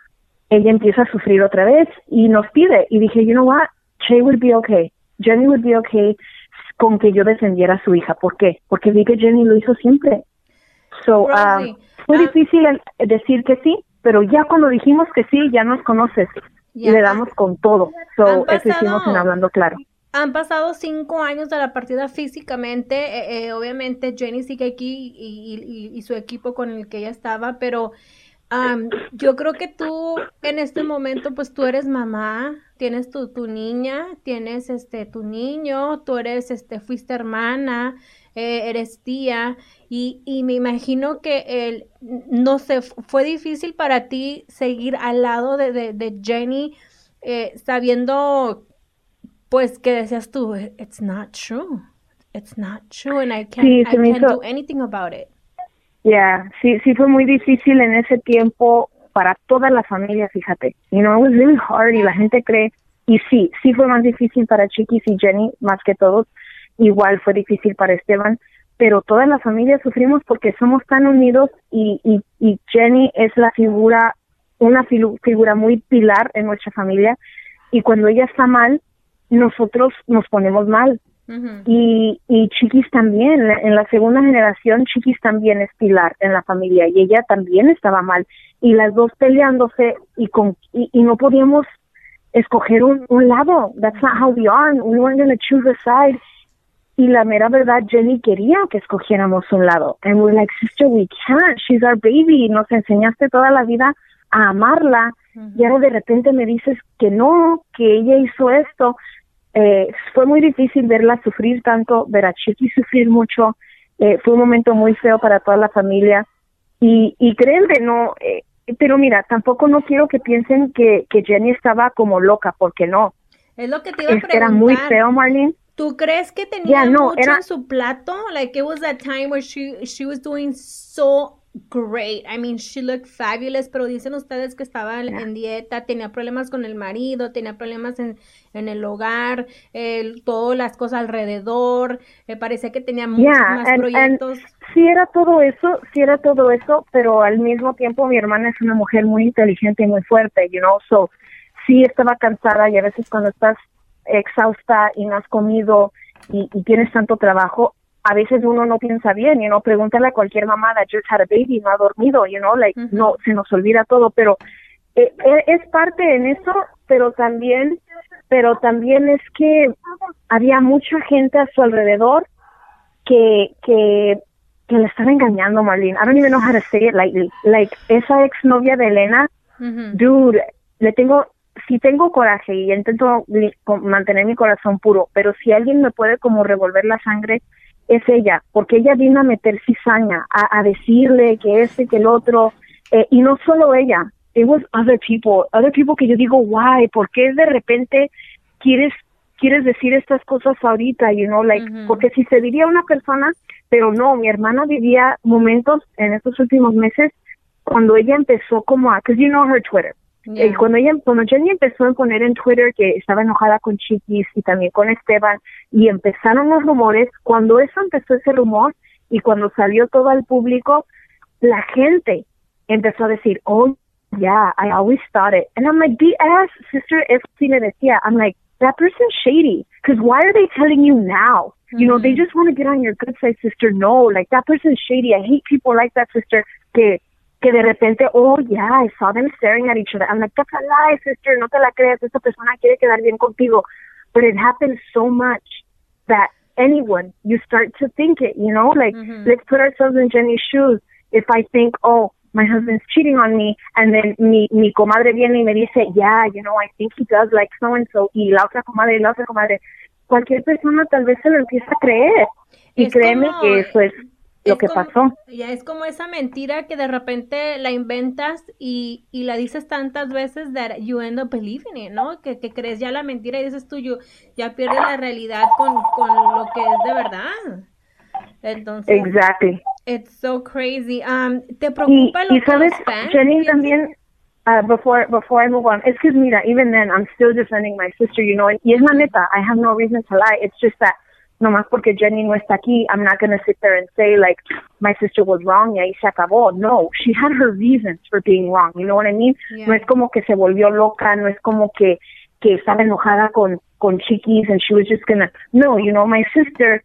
ella empieza a sufrir otra vez y nos pide y dije, you know what, Shay would be okay, Jenny would be okay con que yo defendiera a su hija. ¿Por qué? Porque vi que Jenny lo hizo siempre. So, ah, fue ah- difícil el- decir que sí, pero ya cuando dijimos que sí, ya nos conoces y le damos con todo. So, eso hicimos en Hablando Claro. Han pasado cinco años de la partida físicamente. eh, eh, obviamente Jenny sigue aquí y, su equipo con el que ella estaba, pero yo creo que tú en este momento, pues tú eres mamá, tienes tu, tu niña, tienes este tu niño, tú eres este, fuiste hermana, eh, eres tía, y, y me imagino que el, no sé, fu- fue difícil para ti seguir al lado de, de, Jenny, sabiendo pues que decías tú, it's not true. It's not true and I can't, Sí, I can't hizo- do anything about it. Ya, sí, sí fue muy difícil en ese tiempo para toda la familia, fíjate. You know, it was really hard y la gente cree, y sí, sí fue más difícil para Chiquis y Jenny, más que todos, igual fue difícil para Esteban, pero toda la familia sufrimos porque somos tan unidos y, y, y Jenny es la figura, una figura muy pilar en nuestra familia y cuando ella está mal, nosotros nos ponemos mal y, y Chiquis también, en la segunda generación Chiquis también es pilar en la familia y ella también estaba mal y las dos peleándose y con y, y no podíamos escoger un, un lado. That's not how we are. We weren't going to choose a side. Y la mera verdad, Jenny quería que escogiéramos un lado. And we're like, sister, we can't. She's our baby. Nos enseñaste toda la vida a amarla. Y ahora de repente me dices que no, que ella hizo esto. Eh, fue muy difícil verla sufrir tanto, ver a Chiqui *laughs* sufrir mucho. Eh, fue un momento muy feo para toda la familia. Y, y créanme, no, eh, pero mira, tampoco no quiero que piensen que, que Jenny estaba como loca, porque no. Es lo que te iba a Este era muy preguntar. feo, Marlene. ¿Tú crees que tenía Ya, no, mucho era- en su plato? Like it was that time where she she was doing so great. I mean, she looked fabulous, pero dicen ustedes que estaba en- en dieta, tenía problemas con el marido, tenía problemas en, en el hogar, el, todas las cosas alrededor, me parecía que tenía muchos Yeah, más and- and proyectos. sí era todo eso, sí era todo eso, pero al mismo tiempo mi hermana es una mujer muy inteligente y muy fuerte, you know, so sí estaba cansada y a veces cuando estás exhausta y no has comido y, y tienes tanto trabajo, a veces uno no piensa bien, you know, pregúntale a cualquier mamá that just had a baby, no ha dormido, you know, like, no, se nos olvida todo, pero eh, eh, es parte en eso, pero también, pero también es que había mucha gente a su alrededor que, que, que le estaba engañando, Marlene. I don't even know how to say it lightly. Like, esa exnovia de Elena, dude, le tengo, si tengo coraje y intento mantener mi corazón puro, pero si alguien me puede como revolver la sangre, es ella, porque ella vino a meter cizaña, a, a decirle que este, que el otro, eh, y no solo ella, it was other people, other people que yo digo, why, ¿por qué de repente quieres quieres decir estas cosas ahorita, you know, like, porque si se diría una persona, pero no, mi hermana vivía momentos en estos últimos meses cuando ella empezó como a, because you know her Twitter, Yeah. eh, cuando ella, cuando Jenny empezó a poner en Twitter que estaba enojada con Chiquis y también con Esteban y empezaron los rumores, cuando eso empezó ese rumor y cuando salió todo al público, la gente empezó a decir, oh, yeah, I always thought it. And I'm like, BS, sister, eso sí le decía. I'm like, that person's shady. Because why are they telling you now? You know, they just want to get on your good side, sister. No, like that person's shady. I hate people like that, sister. Que que de repente, oh yeah, I saw them staring at each other. I'm like, that's a lie, sister. No te la creas. Esta persona quiere quedar bien contigo. But it happens so much that anyone, you start to think it, you know, like let's put ourselves in Jenny's shoes. If I think, oh, my husband's cheating on me, and then mi, mi comadre viene y me dice, yeah, you know, I think he does like so and so, y la otra comadre, y la otra comadre, cualquier persona tal vez se lo empieza a creer. Y Es créeme como- que eso es lo Es que como- pasó. Ya es como esa mentira que de repente la inventas y, y la dices tantas veces that you end up believing it, ¿no? Que, que crees ya la mentira y dices tú, ya pierdes la realidad con, con lo que es de verdad. Entonces, Exactly. it's so crazy. Um, ¿Te Y, preocupa lo y que sabes, Jenny también, uh, before before I move on, it's because mira, even then, I'm still defending my sister, you know, and, y es la neta, I have no reason to lie. It's just that, nomás porque Jenny no está aquí, I'm not going to sit there and say, like, my sister was wrong y ahí se acabó. No, she had her reasons for being wrong, you know what I mean? Yeah. No es como que se volvió loca, no es como que, que estaba enojada con, con chiquis and she was just gonna, no, you know, my sister,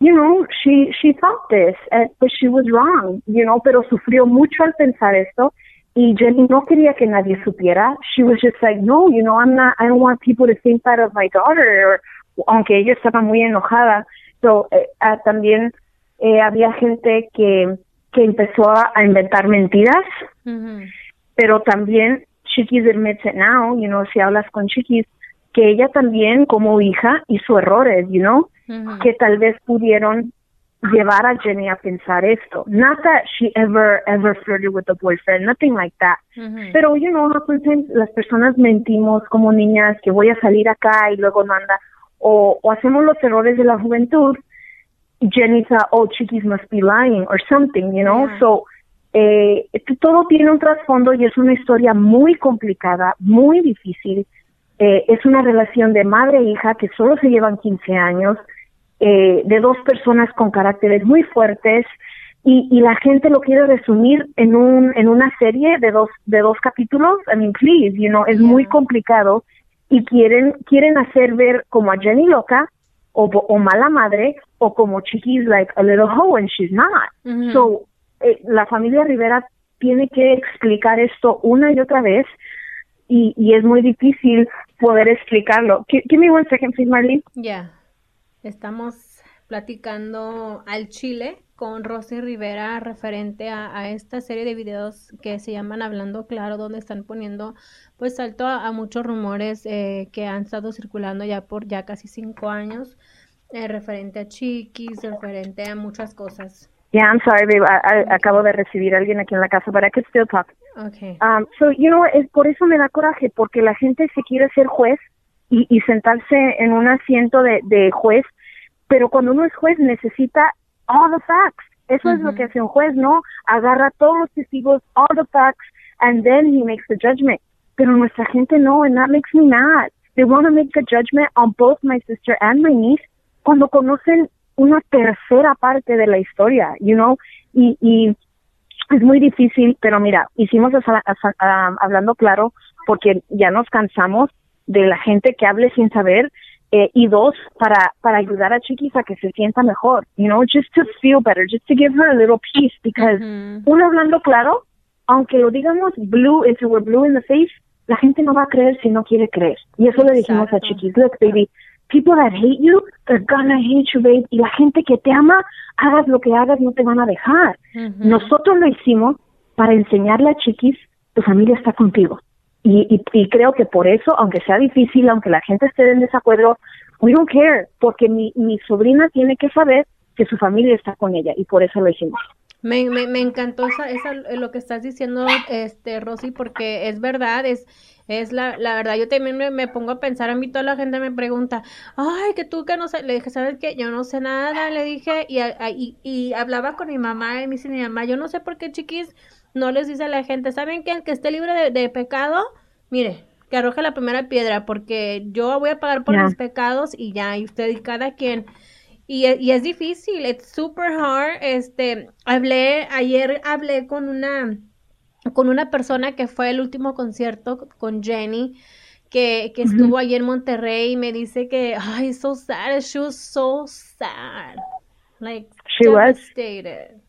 you know, she she thought this, uh, but she was wrong, you know, pero sufrió mucho al pensar esto. Y Jenny no quería que nadie supiera. She was just like, no, you know, I'm not, I don't want people to think that of my daughter, or, aunque ella estaba muy enojada. So, eh, ah, también eh, había gente que, que empezó a, a inventar mentiras, pero también Chiquis admits it now, you know, si hablas con Chiquis, que ella también como hija hizo errores, you know, que tal vez pudieron llevar a Jenny a pensar esto. Not that she ever, ever flirted with a boyfriend, nothing like that. Ujú. Pero, you know, las personas mentimos como niñas que voy a salir acá y luego no anda. O, o hacemos los errores de la juventud. Jenny thought, oh, Chiquis must be lying or something, you know? Yeah. So, eh, todo tiene un trasfondo y es una historia muy complicada, muy difícil. Eh, es una relación de madre e hija que solo se llevan 15 años, eh, de dos personas con caracteres muy fuertes y, y la gente lo quiere resumir en un en una serie de dos de dos capítulos. I mean, please, you know, es muy complicado y quieren quieren hacer ver como a Jenny loca o, o mala madre o como Chiquis like a little hoe and she's not. So, eh, la familia Rivera tiene que explicar esto una y otra vez y, y es muy difícil poder explicarlo. Gi- Give me one second, please, Marlene. Ya, estamos platicando al Chile con Rosy Rivera referente a, a esta serie de videos que se llaman Hablando Claro, donde están poniendo pues salto a, a muchos rumores eh, que han estado circulando ya por ya casi cinco años, eh, referente a Chiquis, referente a muchas cosas. Yeah, I'm sorry, babe. I, I- acabo de recibir a alguien aquí en la casa, but I could still talk. Okay. Um, so, you know, es por eso me da coraje, porque la gente se quiere ser juez y, y sentarse en un asiento de, de juez, pero cuando uno es juez necesita all the facts. Eso es lo que hace un juez, ¿no? Agarra todos los testigos, all the facts, and then he makes the judgment. Pero nuestra gente no, and that makes me mad. They want to make the judgment on both my sister and my niece cuando conocen una tercera parte de la historia, you know, y, y es muy difícil, pero mira, hicimos esa- esa- ah, hablando claro porque ya nos cansamos de la gente que hable sin saber eh, y dos para para ayudar a Chiquis a que se sienta mejor, you know, just to feel better, just to give her a little peace because Ujú. uno hablando claro, aunque lo digamos blue, if we're blue in the face, la gente no va a creer si no quiere creer. Y eso le dijimos a. Chiquis, look baby, people that hate you, they're gonna hate you, babe. Y la gente que te ama, hagas lo que hagas, no te van a dejar. Nosotros lo hicimos para enseñarle a Chiquis, tu familia está contigo. Y, y, creo que por eso, aunque sea difícil, aunque la gente esté en desacuerdo, we don't care, porque mi, mi sobrina tiene que saber que su familia está con ella y por eso lo hicimos. Me, me, encantó esa, esa- lo que estás diciendo, este, Rosy, porque es verdad, es, es la, la verdad, yo también me, me pongo a pensar, a mí toda la gente me pregunta, ay, que tú que no sé, le dije, ¿sabes qué? Yo no sé nada, le dije, y, a- y, y hablaba con mi mamá, y me dice mi mamá, yo no sé por qué, chiquis, no les dice a la gente, ¿saben qué? El que esté libre de pecado, mire, que arroje la primera piedra, porque yo voy a pagar por Ya. mis pecados, y ya, y usted y cada quien. Y, e- y es difícil, it's super hard. Este, hablé, ayer hablé con una, con una persona que fue el último concierto con Jenny, que, que estuvo allí en Monterrey y me dice que, ay, so sad, she was so sad. Like, She was. devastated.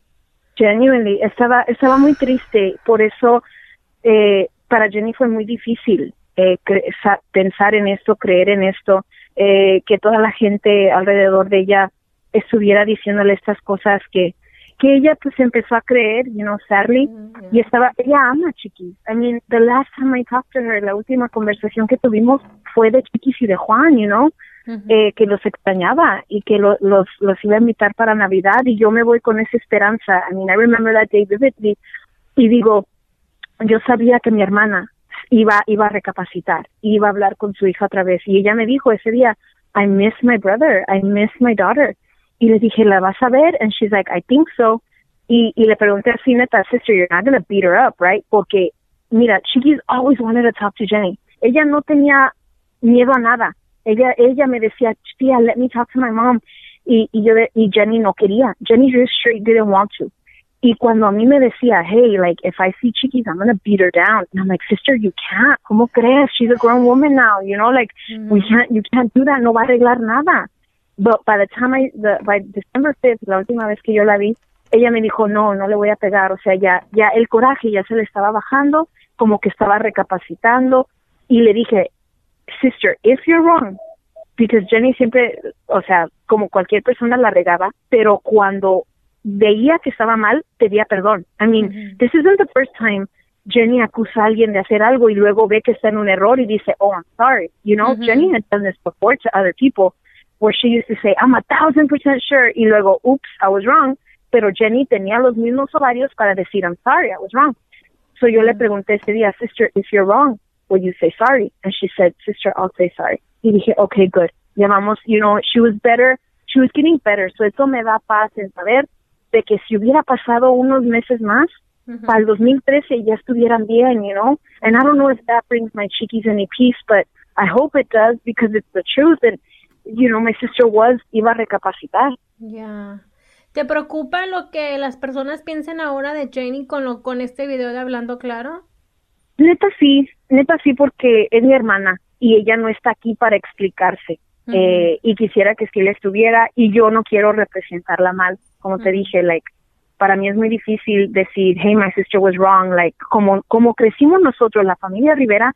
genuinely estaba estaba muy triste por eso eh, para Jenny fue muy difícil eh, pensar en esto creer en esto eh, que toda la gente alrededor de ella estuviera diciéndole estas cosas que que ella pues empezó a creer you know sadly y estaba ella ama a Chiquis I mean the last time I talked to her la última conversación que tuvimos fue de Chiquis y de Juan you know eh, que los extrañaba y que lo- los, los iba a invitar para Navidad y yo me voy con esa esperanza. I mean, I remember that day vividly. Y digo, yo sabía que mi hermana iba, iba a recapacitar, iba a hablar con su hija otra vez. Y ella me dijo ese día, I miss my brother, I miss my daughter. Y le dije, ¿la vas a ver? And she's like, I think so. Y, y le pregunté así, neta, sister, you're not going to beat her up, right? Porque, mira, Chiquis always wanted to talk to Jenny. Ella no tenía miedo a nada. Ella, ella me decía, tía, let me talk to my mom. Y, y yo, y Jenny no quería. Jenny just straight didn't want to. Y cuando a mí me decía, hey, like, if I see Chiquis, I'm gonna beat her down. And I'm like, sister, you can't. ¿Cómo crees? She's a grown woman now, you know, like, we can't, you can't do that. No va a arreglar nada. But by the time I, the, by December 5th, la última vez que yo la vi, ella me dijo, no, no le voy a pegar. O sea, ya, ya el coraje ya se le estaba bajando, como que estaba recapacitando. Y le dije, sister, if you're wrong, because Jenny siempre, o sea, como cualquier persona la regaba, pero cuando veía que estaba mal, pedía perdón. I mean, this isn't the first time Jenny acusa a alguien de hacer algo y luego ve que está en un error y dice, oh, I'm sorry. You know, Jenny had done this before to other people where she used to say, I'm a thousand percent sure, y luego, oops, I was wrong. Pero Jenny tenía los mismos ovarios para decir, I'm sorry, I was wrong. So yo le pregunté ese día, sister, if you're wrong, will you say sorry? And she said, sister, I'll say sorry. Y dije, okay, good. Llamamos, you know, she was better, she was getting better. So eso me da paz en saber de que si hubiera pasado unos meses más, para el 2013 ya estuvieran bien, you know? And I don't know if that brings my chiquis any peace, but I hope it does because it's the truth. And, you know, my sister was, iba a recapacitar. Ya. ¿Te preocupa lo que las personas piensen ahora de Jenny con lo, con este video de Hablando Claro? Neta sí, neta sí, porque es mi hermana y ella no está aquí para explicarse. eh, y quisiera que sí le estuviera y yo no quiero representarla mal, como te dije, like, para mí es muy difícil decir, hey, my sister was wrong, like, como, como crecimos nosotros, la familia Rivera,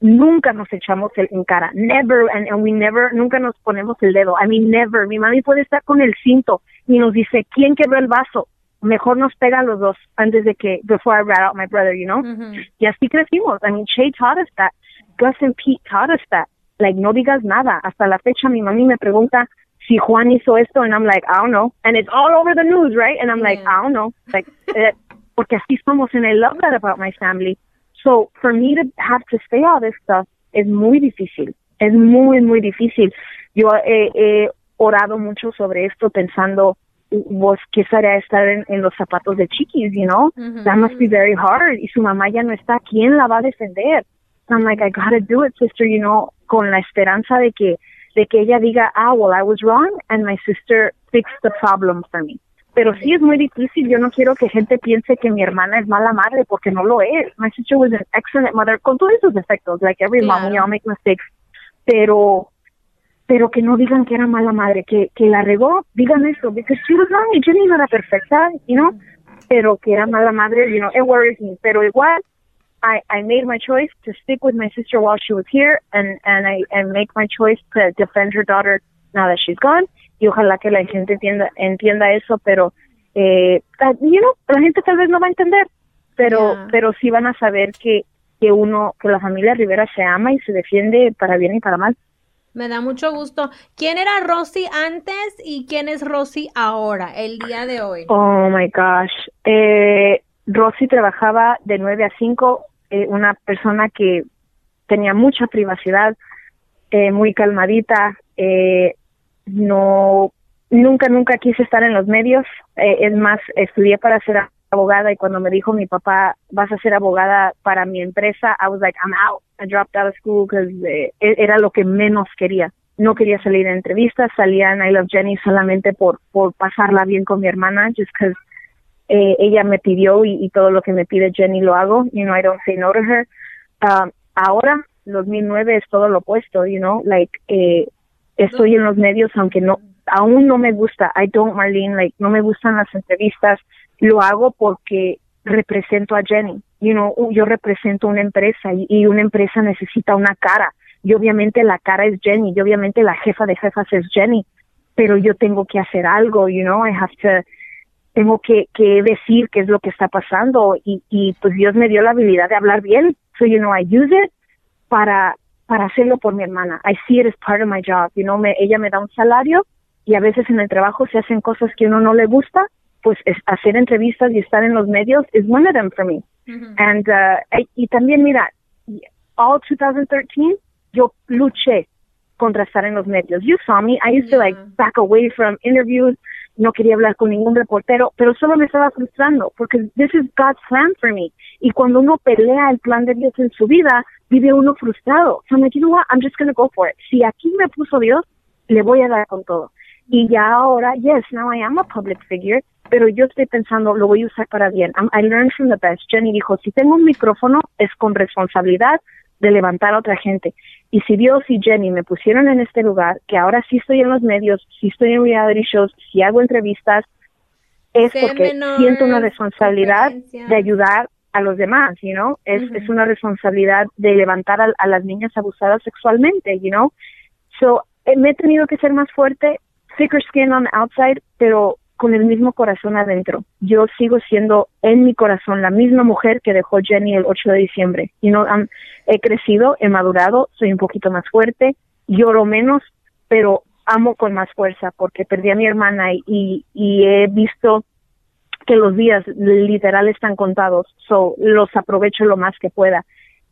nunca nos echamos el, en cara, never, and, and we never, nunca nos ponemos el dedo, I mean, never, mi mami puede estar con el cinto y nos dice, ¿quién quebró el vaso? Mejor nos pega a los dos antes de que, before I rat out my brother, you know? Y así crecimos. I mean, Shay taught us that. Gus and Pete taught us that. Like, no digas nada. Hasta la fecha mi mami me pregunta si Juan hizo esto, and I'm like, I don't know. And it's all over the news, right? And I'm like. I don't know. Like, *laughs* eh, porque así somos, and I love that about my family. So, for me to have to say all this stuff es muy difícil. Es muy, muy difícil. Yo he, he orado mucho sobre esto pensando, vos, ¿qué sería estar en, en los zapatos de Chiquis, you know? That must be very hard. Y su mamá ya no está. ¿Quién la va a defender? I'm like, I gotta do it, sister, you know, con la esperanza de que, de que ella diga, ah, well, I was wrong, and my sister fixed the problem for me. Pero sí es muy difícil. Yo no quiero que gente piense que mi hermana es mala madre porque no lo es. My sister was an excellent mother con todos sus defectos. Like every mom, we all make mistakes. Pero, pero que no digan que era mala madre, que, que la regó, digan eso, because she was wrong y Jenny no era perfecta, you know, pero que era mala madre, you know, it worries me. Pero igual, I, I made my choice to stick with my sister while she was here and, and I and make my choice to defend her daughter now that she's gone. Y ojalá que la gente entienda, entienda eso, pero, eh, uh, you know, la gente tal vez no va a entender, pero, Yeah. pero sí van a saber que, que uno, que la familia Rivera se ama y se defiende para bien y para mal. Me da mucho gusto. ¿Quién era Rosy antes y quién es Rosy ahora, el día de hoy? Oh my gosh. Eh, Rosy trabajaba de 9 a 5, eh, una persona que tenía mucha privacidad, eh, muy calmadita, eh, no, nunca, nunca quise estar en los medios. Eh, es más, estudié para ser abogada y cuando me dijo mi papá, vas a ser abogada para mi empresa, I was like, I'm out. I dropped out of school because era lo que menos quería. No quería salir en entrevistas, salía en I Love Jenny solamente por, por pasarla bien con mi hermana, just because eh, ella me pidió y, y todo lo que me pide Jenny lo hago. You know, I don't say no to her. Um, ahora 2009 es todo lo opuesto, you know, like, eh, estoy en los medios aunque no, aún no me gusta, I don't, Marlene, like, no me gustan las entrevistas, lo hago porque represento a Jenny, you know, yo represento una empresa y, y una empresa necesita una cara, y obviamente la cara es Jenny, y obviamente la jefa de jefas es Jenny, pero yo tengo que hacer algo, you know, I have to, tengo que, que decir qué es lo que está pasando y, y pues Dios me dio la habilidad de hablar bien. So, you know, I use it para, para hacerlo por mi hermana. I see it as part of my job. You know, me, ella me da un salario y a veces en el trabajo se hacen cosas que uno no le gusta, pues es, hacer entrevistas y estar en los medios is one of them for me. And, uh, y, y también, mira, all 2013, yo luché contra estar en los medios. You saw me. I used to like back away from interviews. No quería hablar con ningún reportero, pero solo me estaba frustrando porque this is God's plan for me. Y cuando uno pelea el plan de Dios en su vida, vive uno frustrado. So I'm like, you know what? I'm just going to go for it. Si aquí me puso Dios, le voy a dar con todo. Y ya ahora, yes, now I am a public figure, pero yo estoy pensando, lo voy a usar para bien. I'm- I learned from the best. Jenny dijo, si tengo un micrófono, es con responsabilidad de levantar a otra gente. Y si Dios y Jenny me pusieron en este lugar, que ahora sí estoy en los medios, sí estoy en reality shows, si hago entrevistas, es porque siento una responsabilidad de ayudar a los demás, you know, es, es una responsabilidad de levantar a, a las niñas abusadas sexualmente, you know. So, eh, me he tenido que ser más fuerte, thicker skin on the outside, pero con el mismo corazón adentro. Yo sigo siendo en mi corazón la misma mujer que dejó Jenny el 8 de diciembre. You know, am- he crecido, he madurado, soy un poquito más fuerte, lloro menos, pero amo con más fuerza porque perdí a mi hermana y, y, y he visto que los días literal están contados, so los aprovecho lo más que pueda.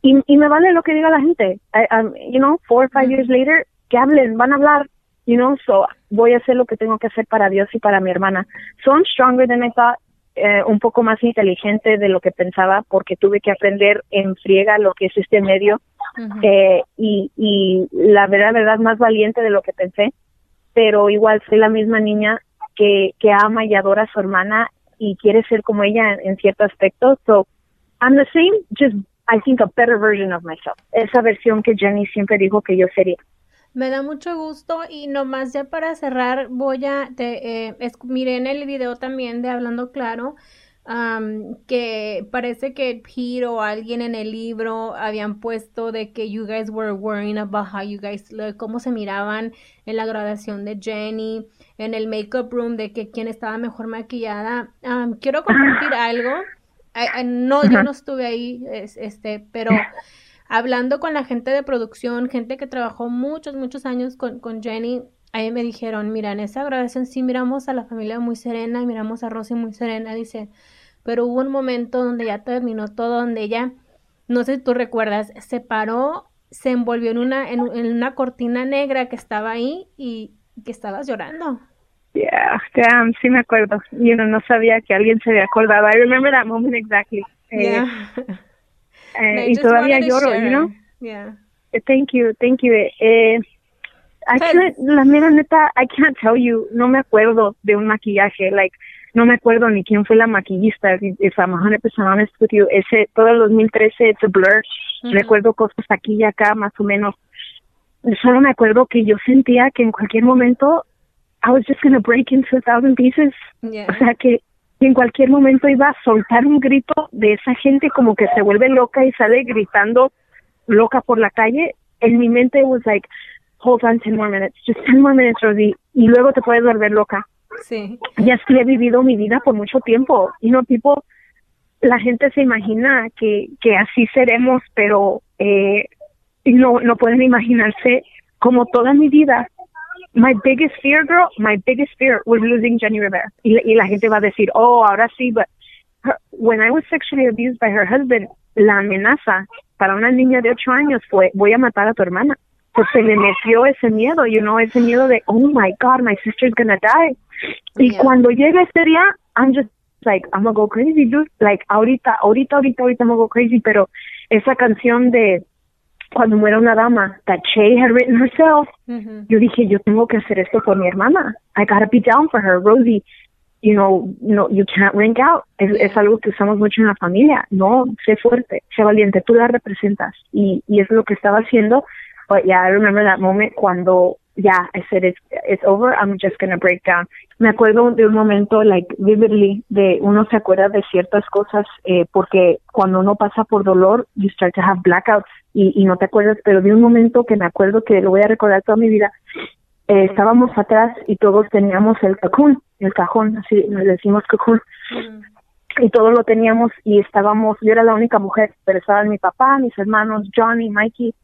Y, y me vale lo que diga la gente. I- I'm, you know, four or five years later, que hablen, van a hablar, you know, so voy a hacer lo que tengo que hacer para Dios y para mi hermana. So I'm stronger than I thought, eh, un poco más inteligente de lo que pensaba porque tuve que aprender en friega lo que es este medio eh, y, y la verdad, verdad, más valiente de lo que pensé, pero igual soy la misma niña que, que ama y adora a su hermana y quiere ser como ella en, en cierto aspecto. So, I'm the same, just I think a better version of myself. Esa versión que Jenny siempre dijo que yo sería. Me da mucho gusto y nomás ya para cerrar voy a, te, eh, es- miré en el video también de Hablando Claro am, que parece que Pete o alguien en el libro habían puesto de que you guys were worrying about how you guys look, cómo se miraban en la graduación de Jenny, en el makeup room de que quién estaba mejor maquillada. Am, quiero compartir algo. Ay, ay, no, yo no estuve ahí, es- este, pero hablando con la gente de producción, gente que trabajó muchos, muchos años con, con Jenny, ahí me dijeron, mira, en esa grabación sí miramos a la familia muy serena, y miramos a Rosy muy serena, dice, pero hubo un momento donde ya terminó todo, donde ella, no sé si tú recuerdas, se paró, se envolvió en una, en, en una cortina negra que estaba ahí y que estabas llorando. Yeah, damn, sí me acuerdo. You know, no sabía que alguien se había acordado. I remember that moment exactly. Eh, Yeah. *laughs* eh, I y todavía lloro, you know. Yeah. Eh, Thank you, thank you. Eh, I Pues- can't, la mera neta, I can't tell you, no me acuerdo de un maquillaje, like, no me acuerdo ni quién fue la maquillista, if I'm 100% honest with you, ese, todo el 2013, it's a blur, recuerdo cosas aquí y acá, más o menos, solo me acuerdo que yo sentía que en cualquier momento, I was just gonna break into a thousand pieces, Yeah. o sea que que en cualquier momento iba a soltar un grito de esa gente como que se vuelve loca y sale gritando loca por la calle. En mi mente was like, hold on 10 more minutes, just 10 more minutes, Rosie, y luego te puedes volver loca. Sí. Ya sí he vivido mi vida por mucho tiempo. Y no, tipo, la gente se imagina que, que así seremos, pero eh, no, no pueden imaginarse como toda mi vida. My biggest fear, girl, my biggest fear was losing Jenny Rivera. Y, y la gente va a decir, oh, ahora sí, but her- when I was sexually abused by her husband, la amenaza para una niña de ocho años fue, voy a matar a tu hermana. Pues se me metió ese miedo, you know, ese miedo de, oh my God, my sister's gonna die. Y Yeah. cuando llega ese día, I'm just like, I'm gonna go crazy, dude. Like, ahorita, ahorita, ahorita, ahorita I'm gonna go crazy, pero esa canción de cuando muera una dama, that Che had written herself, Ujú. yo dije, yo tengo que hacer esto por mi hermana. I gotta be down for her, Rosie. you know, no, you can't rank out. Es, es algo que usamos mucho en la familia. No, sé fuerte, sé valiente, tú la representas. Y, y es lo que estaba haciendo. But yeah, I remember that moment cuando, yeah, I said it's, it's over, I'm just gonna break down. Me acuerdo de un momento, like, vividly, de uno se acuerda de ciertas cosas, eh, porque cuando uno pasa por dolor, you start to have blackouts y, y no te acuerdas, pero de un momento que me acuerdo que lo voy a recordar toda mi vida, eh, estábamos atrás y todos teníamos el cajón, el cajón, así le decimos cajón, y todos lo teníamos y estábamos, yo era la única mujer, pero estaban mi papá, mis hermanos, Johnny, Mikey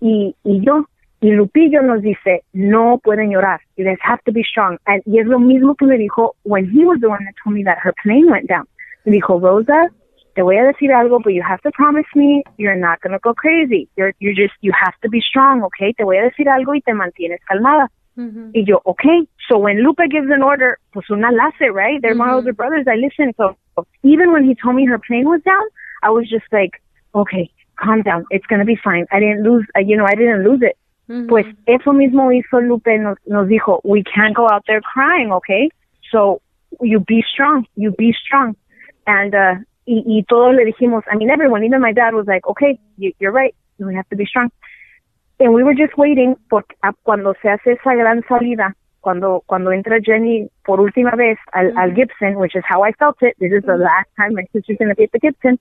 y, y yo. Y Lupillo nos dice, no pueden llorar, you guys have to be strong. And, y es lo mismo que me dijo when he was the one that told me that her plane went down. Me dijo, Rosa, te voy a decir algo, but you have to promise me you're not going to go crazy. You're, you just, you have to be strong, okay? Te voy a decir algo y te mantienes calmada. Y yo, okay. So when Lupe gives an order, pues una la hace, right? They're my older brothers. I listen. So even when he told me her plane was down, I was just like, okay, calm down. It's going to be fine. I didn't lose, uh, you know, I didn't lose it. Pues eso mismo hizo Lupe, nos, nos dijo, we can't go out there crying, okay? So you be strong, you be strong. And, uh, y, y todos le dijimos, I mean, everyone, even my dad was like, okay, you, you're right, we have to be strong. And we were just waiting por a- cuando se hace esa gran salida, cuando cuando entra Jenny por última vez al, al Gibson, which is how I felt it. This is the last time my sister's going to be at the Gibson.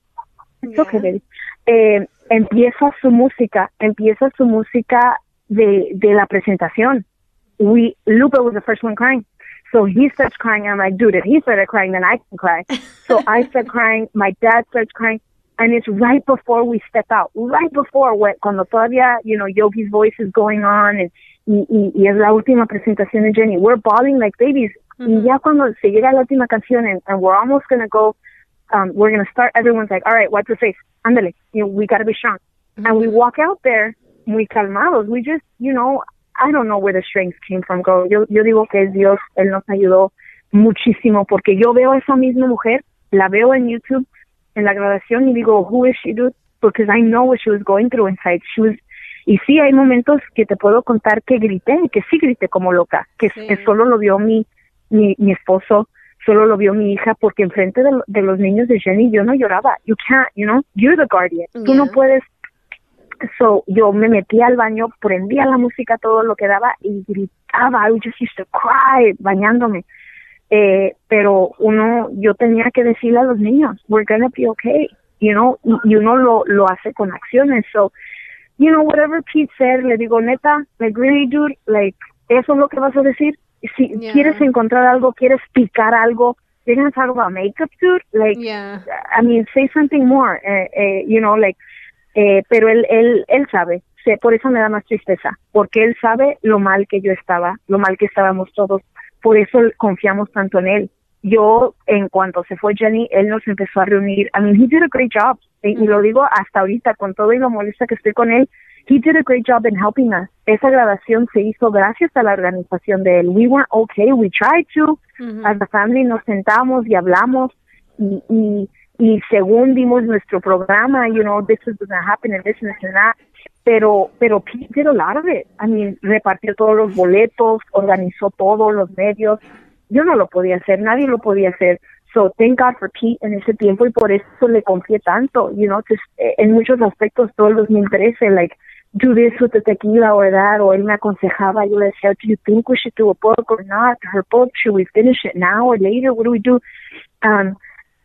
It's okay, baby. Eh, empieza su música, empieza su música de, de la presentación. We Lupe was the first one crying. So he starts crying. I'm like, dude, if he started crying, then I can cry. So *laughs* I start crying. My dad starts crying. And it's right before we step out, right before when, cuando todavía, you know, Yogi's voice is going on and, y, y, y es la última presentación de Jenny. We're bawling like babies. Y ya cuando se llega la última canción and, and we're almost going to go, um, we're going to start, everyone's like, all right, wipe your face. Ándale. You know, we got to be strong. And we walk out there muy calmados. We just, you know, I don't know where the strength came from, girl. Yo, yo digo que es Dios, Él nos ayudó muchísimo porque yo veo a esa misma mujer, la veo en YouTube, en la grabación y digo, who is she, dude? Because I know what she was going through inside. She was, y sí, hay momentos que te puedo contar que grité, que sí grité como loca, que, Sí. que solo lo vio mi, mi, mi esposo, solo lo vio mi hija, porque enfrente de, de los niños de Jenny yo no lloraba. You can't, you know, you're the guardian. Tú no Yeah. puedes So, yo me metí al baño, prendía la música todo lo que daba y gritaba. I just used to cry bañándome. Eh, pero uno, yo tenía que decirle a los niños, we're gonna be okay, you know, y, uno lo, lo hace con acciones. So, you know, whatever Pete said, le digo, neta, like, really, dude, like, eso es lo que vas a decir. Si Yeah. quieres encontrar algo, quieres picar algo, you're gonna talk about makeup, dude, like, Yeah. I mean, say something more, eh, you know, like, eh, pero él, él, él sabe, sé, por eso me da más tristeza, porque él sabe lo mal que yo estaba, lo mal que estábamos todos, por eso confiamos tanto en él. Yo, en cuanto se fue Jenny, él nos empezó a reunir. I mean, he did a great job. Y, y lo digo hasta ahorita, con todo y lo molesta que estoy con él, he did a great job in helping us. Esa grabación se hizo gracias a la organización de él. We weren't okay, we tried to. As a family nos sentamos y hablamos y, y, y según dimos nuestro programa, you know, this is gonna happen and this and that. Pero, pero Pete did a lot. I mean, repartió todos los boletos, organizó todos los medios. Yo no lo podía hacer, nadie lo podía hacer. So thank God for Pete en ese tiempo y por eso le confié tanto, you know, just, eh, en muchos aspectos todo el 2013, like, do this with the tequila or that, o él me aconsejaba, yo le decía, do you think we should do a book or not? Her book, should we finish it now or later? What do we do? Um,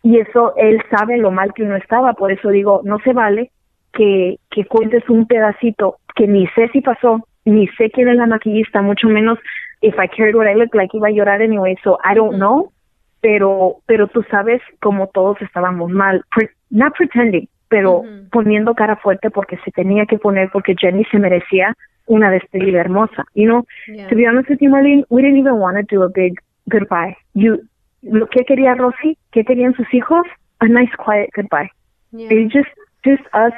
y eso él sabe lo mal que uno estaba, por eso digo, no se vale que, que cuentes un pedacito que ni sé si pasó, ni sé quién es la maquillista, mucho menos if I cared what I looked like, iba a llorar anyway, so I don't know, pero, pero tú sabes como todos estábamos mal, pre- not pretending, pero poniendo cara fuerte porque se tenía que poner, porque Jenny se merecía una despedida hermosa, you know, Yeah. to be honest with you, Marlene, we didn't even want to do a big goodbye. You, lo que quería Rosy, que querían sus hijos, a nice quiet goodbye. Yeah. It's just, just us.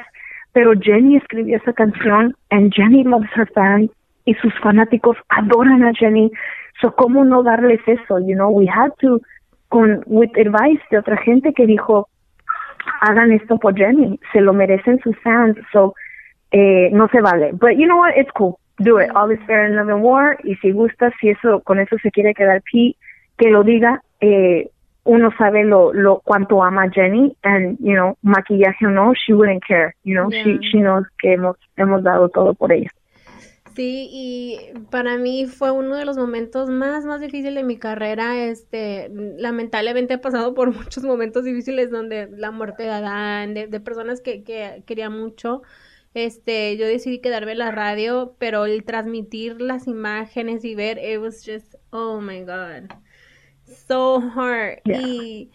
Pero Jenny escribió esa canción, and Jenny loves her fans, y sus fanáticos adoran a Jenny. So, ¿cómo no darles eso? You know, we had to, con, with advice de otra gente que dijo, hagan esto por Jenny, se lo merecen sus fans. So, eh, no se vale. But you know what? It's cool. Do it. All is fair in love and war. Y si gusta, si eso, con eso se quiere quedar que lo diga. Eh, uno sabe lo, lo cuánto ama Jenny and you know maquillaje o no she wouldn't care you know she Yeah. she knows que hemos hemos dado todo por ella Sí, y para mí fue uno de los momentos más, más difíciles de mi carrera. Este, lamentablemente he pasado por *laughs* muchos momentos difíciles donde la muerte de Adán, de, de personas que, que quería mucho. Este, yo decidí quedarme en la radio, pero el transmitir las imágenes y ver, it was just, oh my God, so hard. Yeah. Y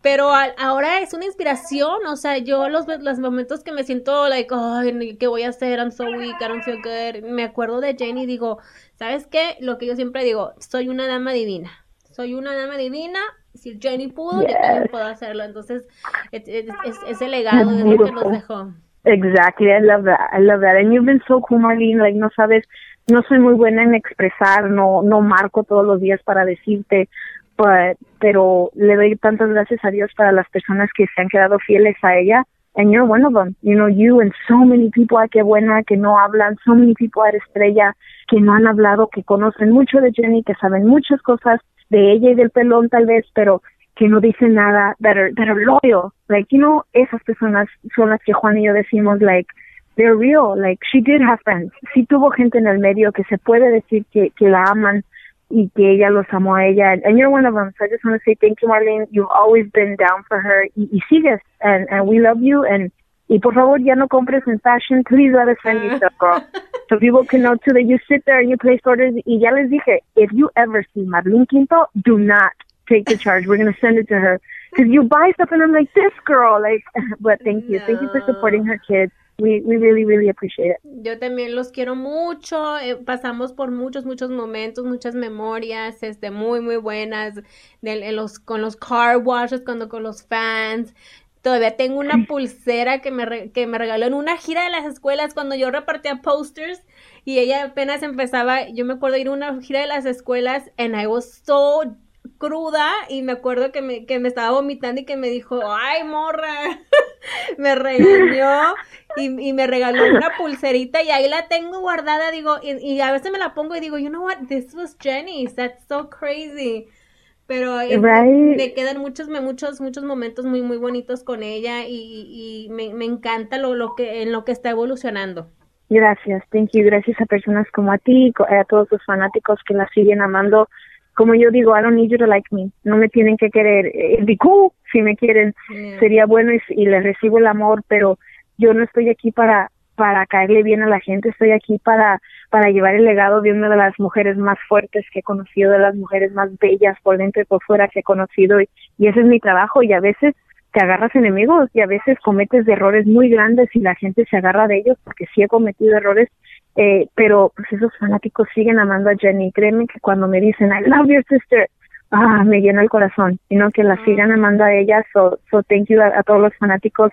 pero a- ahora es una inspiración, o sea, yo los, los momentos que me siento like, ay, ¿qué voy a hacer? I'm so weak, I don't feel good. Me acuerdo de Jane y digo, ¿sabes qué? Lo que yo siempre digo, soy una dama divina. Soy una dama divina. Si Jenny pudo, yo también Yes. puedo hacerlo. Entonces, es, es- es- ese legado es lo que nos dejó. Exactly, I love that. I love that. And you've been so cool, Marlene. Like, no sabes, no soy muy buena en expresar, no, no marco todos los días para decirte, but, pero le doy tantas gracias a Dios para las personas que se han quedado fieles a ella. And you're one of them. You know, you and so many people, ay, qué buena, que no hablan, so many people at Estrella, que no han hablado, que conocen mucho de Jenny, que saben muchas cosas de ella y del pelón tal vez, pero que no dicen nada, that are, that are loyal. Like, you know, esas personas son las que Juan y yo decimos, like, they're real. Like, she did have friends. Sí tuvo gente en el medio que se puede decir que, que la aman y que ella los amó a ella. And you're one of them. So I just want to say thank you, Marlene. You've always been down for her. Y, y sigues. And, and we love you. And, y por favor, ya no compres en fashion. Please let us send you ah. stuff, girl. *laughs* So people can know too that you sit there and you place orders. Y ya les dije, if you ever see Marlene Quinto, do not take the charge. We're going to send it to her. Because you buy stuff and I'm like, this girl. Like, *laughs* but thank you. Thank you for supporting her kids. We, we really, really appreciate it. Yo también los quiero mucho, eh, pasamos por muchos, muchos momentos, muchas memorias, este, muy, muy buenas, de, en los, con los car washes, cuando con los fans. Todavía tengo una pulsera que me, re- que me regaló en una gira de las escuelas cuando yo repartía posters y ella apenas empezaba, yo me acuerdo ir a una gira de las escuelas and I was so cruda y me acuerdo que me, que me estaba vomitando y que me dijo, ay, morra, *laughs* me regañó y, y me regaló una pulserita y ahí la tengo guardada, digo, y, y a veces me la pongo y digo, you know what, this was Jenny's, that's so crazy. Pero Right. me quedan muchos, muchos, muchos momentos muy, muy bonitos con ella y, y- me, me encanta lo, lo que, en lo que está evolucionando. Gracias, thank you. Gracias a personas como a ti, co- a todos los fanáticos que la siguen amando. Como yo digo, I don't need you to like me. No me tienen que querer. Eh, It'd be cool si me quieren. Yeah. Sería bueno y, y les recibo el amor, pero yo no estoy aquí para para caerle bien a la gente. Estoy aquí para para llevar el legado de una de las mujeres más fuertes que he conocido, de las mujeres más bellas por dentro y por fuera que he conocido. Y, y ese es mi trabajo. Y a veces te agarras enemigos y a veces cometes errores muy grandes y la gente se agarra de ellos porque sí he cometido errores, eh, pero pues esos fanáticos siguen amando a Jenny. Créeme que cuando me dicen I love your sister, ah, me llena el corazón, y no que la sigan amando a ella. So, so thank you a, a todos los fanáticos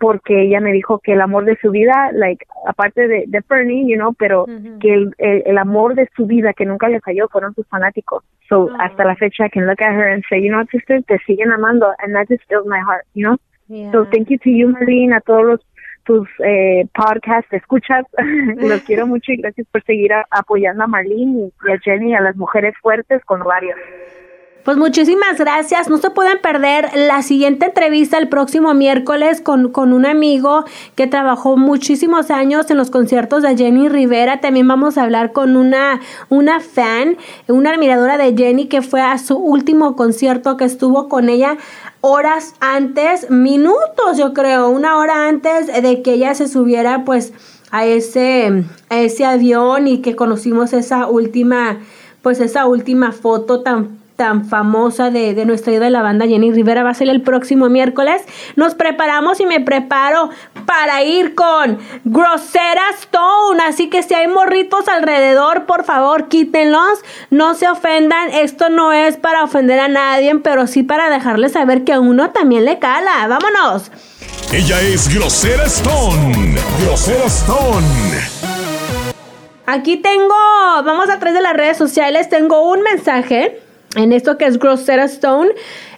porque ella me dijo que el amor de su vida, like, aparte de, de Fernie, you know, pero que el, el, el amor de su vida que nunca le falló fueron sus fanáticos. So, Oh. hasta la fecha, I can look at her and say, you know sister, te siguen amando, and that just fills my heart, you know? Yeah. So, thank you to you, Marlene, a todos los tus eh, podcasts, escuchas, *laughs* los quiero mucho y gracias por seguir a- apoyando a Marlene y, y a Jenny y a las mujeres fuertes con varios. Pues muchísimas gracias. No se pueden perder la siguiente entrevista el próximo miércoles con, con un amigo que trabajó muchísimos años en los conciertos de Jenny Rivera. También vamos a hablar con una, una fan, una admiradora de Jenny que fue a su último concierto que estuvo con ella horas antes, minutos yo creo, una hora antes de que ella se subiera pues a ese, a ese avión y que conocimos esa última pues esa última foto tan tan famosa de, de nuestra ídola de la banda Jenny Rivera va a ser el próximo miércoles. Nos preparamos y me preparo para ir con Grosera Stone. Así que si hay morritos alrededor, por favor, quítenlos. No se ofendan. Esto no es para ofender a nadie, pero sí para dejarles saber que a uno también le cala. ¡Vámonos! Ella es Grosera Stone. Grosera Stone. Aquí tengo, vamos a través de las redes sociales, tengo un mensaje en esto que es Grosera Stone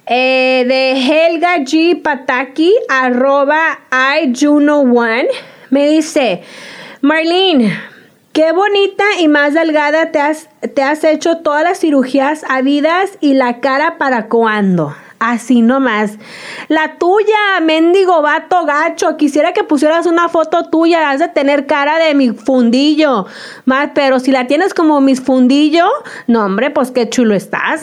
eh, de Helga G. Pataki, arroba iJuno1. Me dice, Marlene, Qué bonita y más delgada te has, te has hecho todas las cirugías habidas y la cara para cuándo. Así nomás. La tuya, mendigo vato gacho. Quisiera que pusieras una foto tuya. Has de tener cara de mi fundillo. Más, pero si la tienes como mis fundillo, no, hombre, pues qué chulo estás.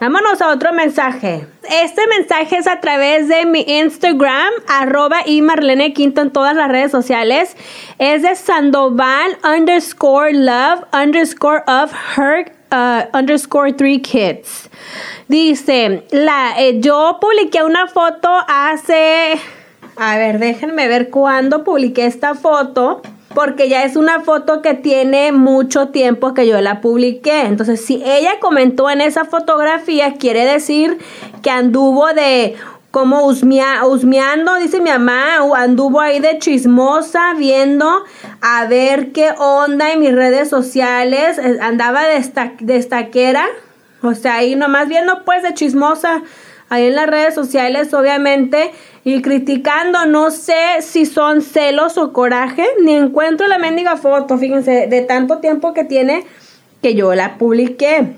Vámonos a otro mensaje. Este mensaje es a través de mi Instagram, arroba y Marlene Quinto en todas las redes sociales. Es de Sandoval underscore love underscore of her uh, underscore three kids. Dice, la, eh, yo publiqué una foto hace, a ver, déjenme ver cuándo publiqué esta foto porque ya es una foto que tiene mucho tiempo que yo la publiqué. Entonces, si ella comentó en esa fotografía, quiere decir que anduvo de como husmea, husmeando, dice mi mamá, anduvo ahí de chismosa viendo a ver qué onda en mis redes sociales, eh, andaba de estaquera, o sea, ahí nomás viendo pues de chismosa ahí en las redes sociales, obviamente, y criticando, no sé si son celos o coraje, ni encuentro la mendiga foto, fíjense, de tanto tiempo que tiene que yo la publiqué.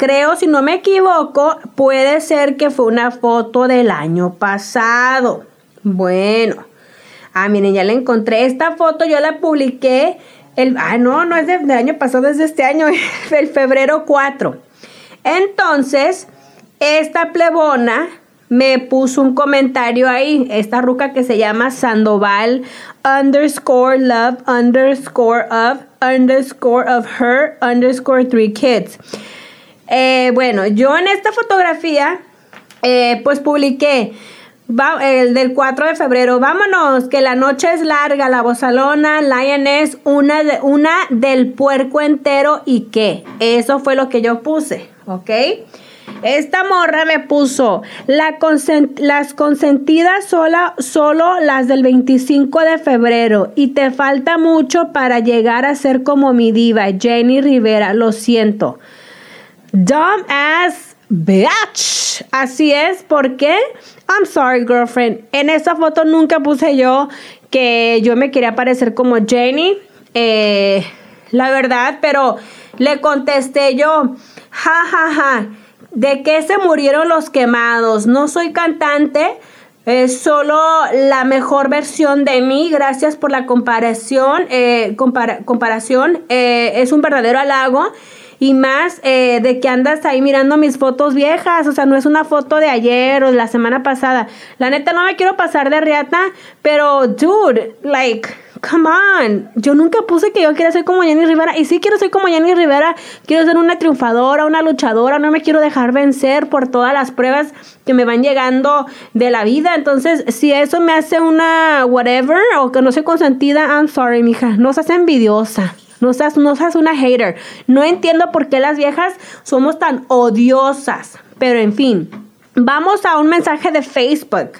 Creo, si no me equivoco, puede ser que fue una foto del año pasado. Bueno, ah, miren, ya la encontré. Esta foto yo la publiqué el, ah, no, no es del año pasado, es de este año, *laughs* el febrero 4. Entonces, esta plebona me puso un comentario ahí, esta ruca que se llama Sandoval underscore love underscore of underscore of her underscore three kids. Eh, bueno, yo en esta fotografía, eh, pues publiqué el del 4 de febrero. Vámonos, que la noche es larga, la bozalona, Lioness, una, de, una del puerco entero y qué. Eso fue lo que yo puse, ¿ok? Esta morra me puso la las consentidas sola, solo las del 25 de febrero y te falta mucho para llegar a ser como mi diva, Jenny Rivera, lo siento. Dumb ass bitch. Así es, ¿por qué? I'm sorry, girlfriend. En esta foto nunca puse yo que yo me quería parecer como Jenny. Eh, la verdad, pero le contesté yo, ja, ja, ja, ¿de qué se murieron los quemados? No soy cantante. Es solo la mejor versión de mí. Gracias por la comparación. Eh, comparación. Eh, es un verdadero halago y más eh, de que andas ahí mirando mis fotos viejas, o sea, no es una foto de ayer o de la semana pasada. La neta no me quiero pasar de riata, pero dude, like, come on. Yo nunca puse que yo quiera ser como Jenny Rivera y sí quiero ser como Jenny Rivera, quiero ser una triunfadora, una luchadora, no me quiero dejar vencer por todas las pruebas que me van llegando de la vida. Entonces, si eso me hace una whatever o que no soy consentida, I'm sorry, mija, no seas envidiosa. No seas, no seas una hater. No entiendo por qué las viejas somos tan odiosas. Pero en fin, vamos a un mensaje de Facebook.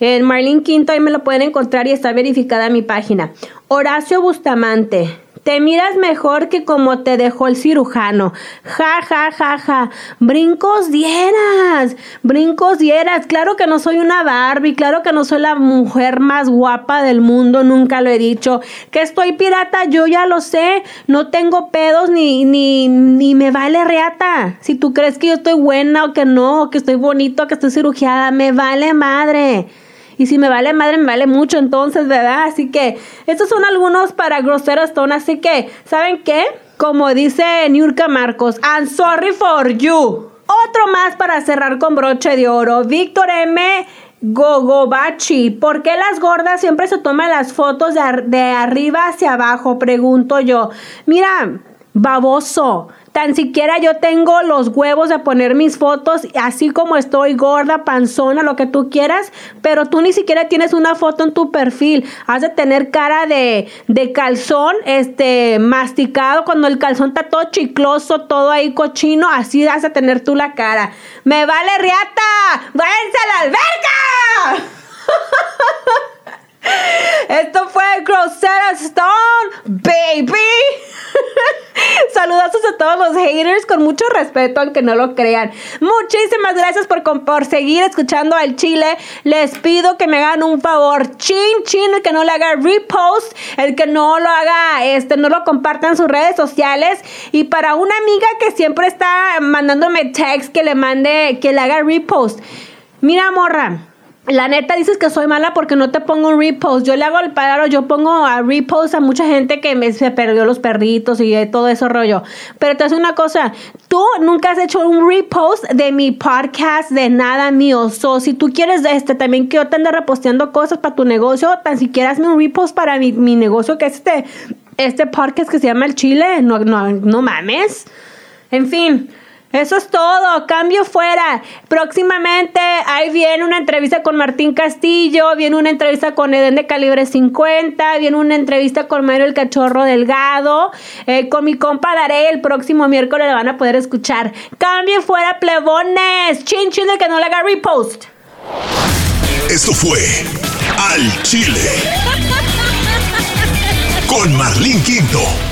En Marlene Quinto ahí me lo pueden encontrar y está verificada mi página. Horacio Bustamante. Te miras mejor que como te dejó el cirujano. Ja, ja, ja, ja. Brincos dieras. Brincos dieras. Claro que no soy una Barbie. Claro que no soy la mujer más guapa del mundo. Nunca lo he dicho. Que estoy pirata, yo ya lo sé. No tengo pedos ni, ni, ni me vale reata. Si tú crees que yo estoy buena o que no, o que estoy bonito, o que estoy cirugiada, me vale madre. Y si me vale madre, me vale mucho entonces, ¿verdad? Así que estos son algunos para Grosero Stone. Así que, ¿saben qué? Como dice Niurka Marcos, I'm sorry for you. Otro más para cerrar con broche de oro. Víctor M. Gogobachi, ¿por qué las gordas siempre se toman las fotos de, de arriba hacia abajo? Pregunto yo. Mira, baboso. Tan siquiera yo tengo los huevos de poner mis fotos así como estoy gorda, panzona, lo que tú quieras, pero tú ni siquiera tienes una foto en tu perfil. Has de tener cara de, de calzón, este, masticado, cuando el calzón está todo chicloso, todo ahí cochino, así has de tener tú la cara. ¡Me vale riata! ¡Váyanse a la alberca! *laughs* Esto fue Grosera Stone, baby. Saludazos a todos los haters con mucho respeto, aunque no lo crean. Muchísimas gracias por, por seguir escuchando al Chile. Les pido que me hagan un favor. Chin, chin, el que no le haga repost, el que no lo haga, este, no lo comparta en sus redes sociales. Y para una amiga que siempre está mandándome text que le mande, que le haga repost. Mira, morra. La neta dices que soy mala porque no te pongo un repost. Yo le hago el paro, yo pongo a repost a mucha gente que me, se perdió los perritos y todo eso rollo. Pero te hace una cosa, tú nunca has hecho un repost de mi podcast de nada mío. So, si tú quieres este también que yo te ande reposteando cosas para tu negocio, tan siquiera hazme un repost para mi, mi negocio que es este, este podcast que se llama El Chile. No, no, no mames. En fin, eso es todo. Cambio fuera. Próximamente ahí viene una entrevista con Martín Castillo, viene una entrevista con Eden de Calibre 50, viene una entrevista con Mario el Cachorro Delgado, eh, con mi compa Daré el próximo miércoles le van a poder escuchar. Cambio fuera, plebones. Chin chin que no le haga repost. Esto fue Al Chile. Con Marlene Quinto.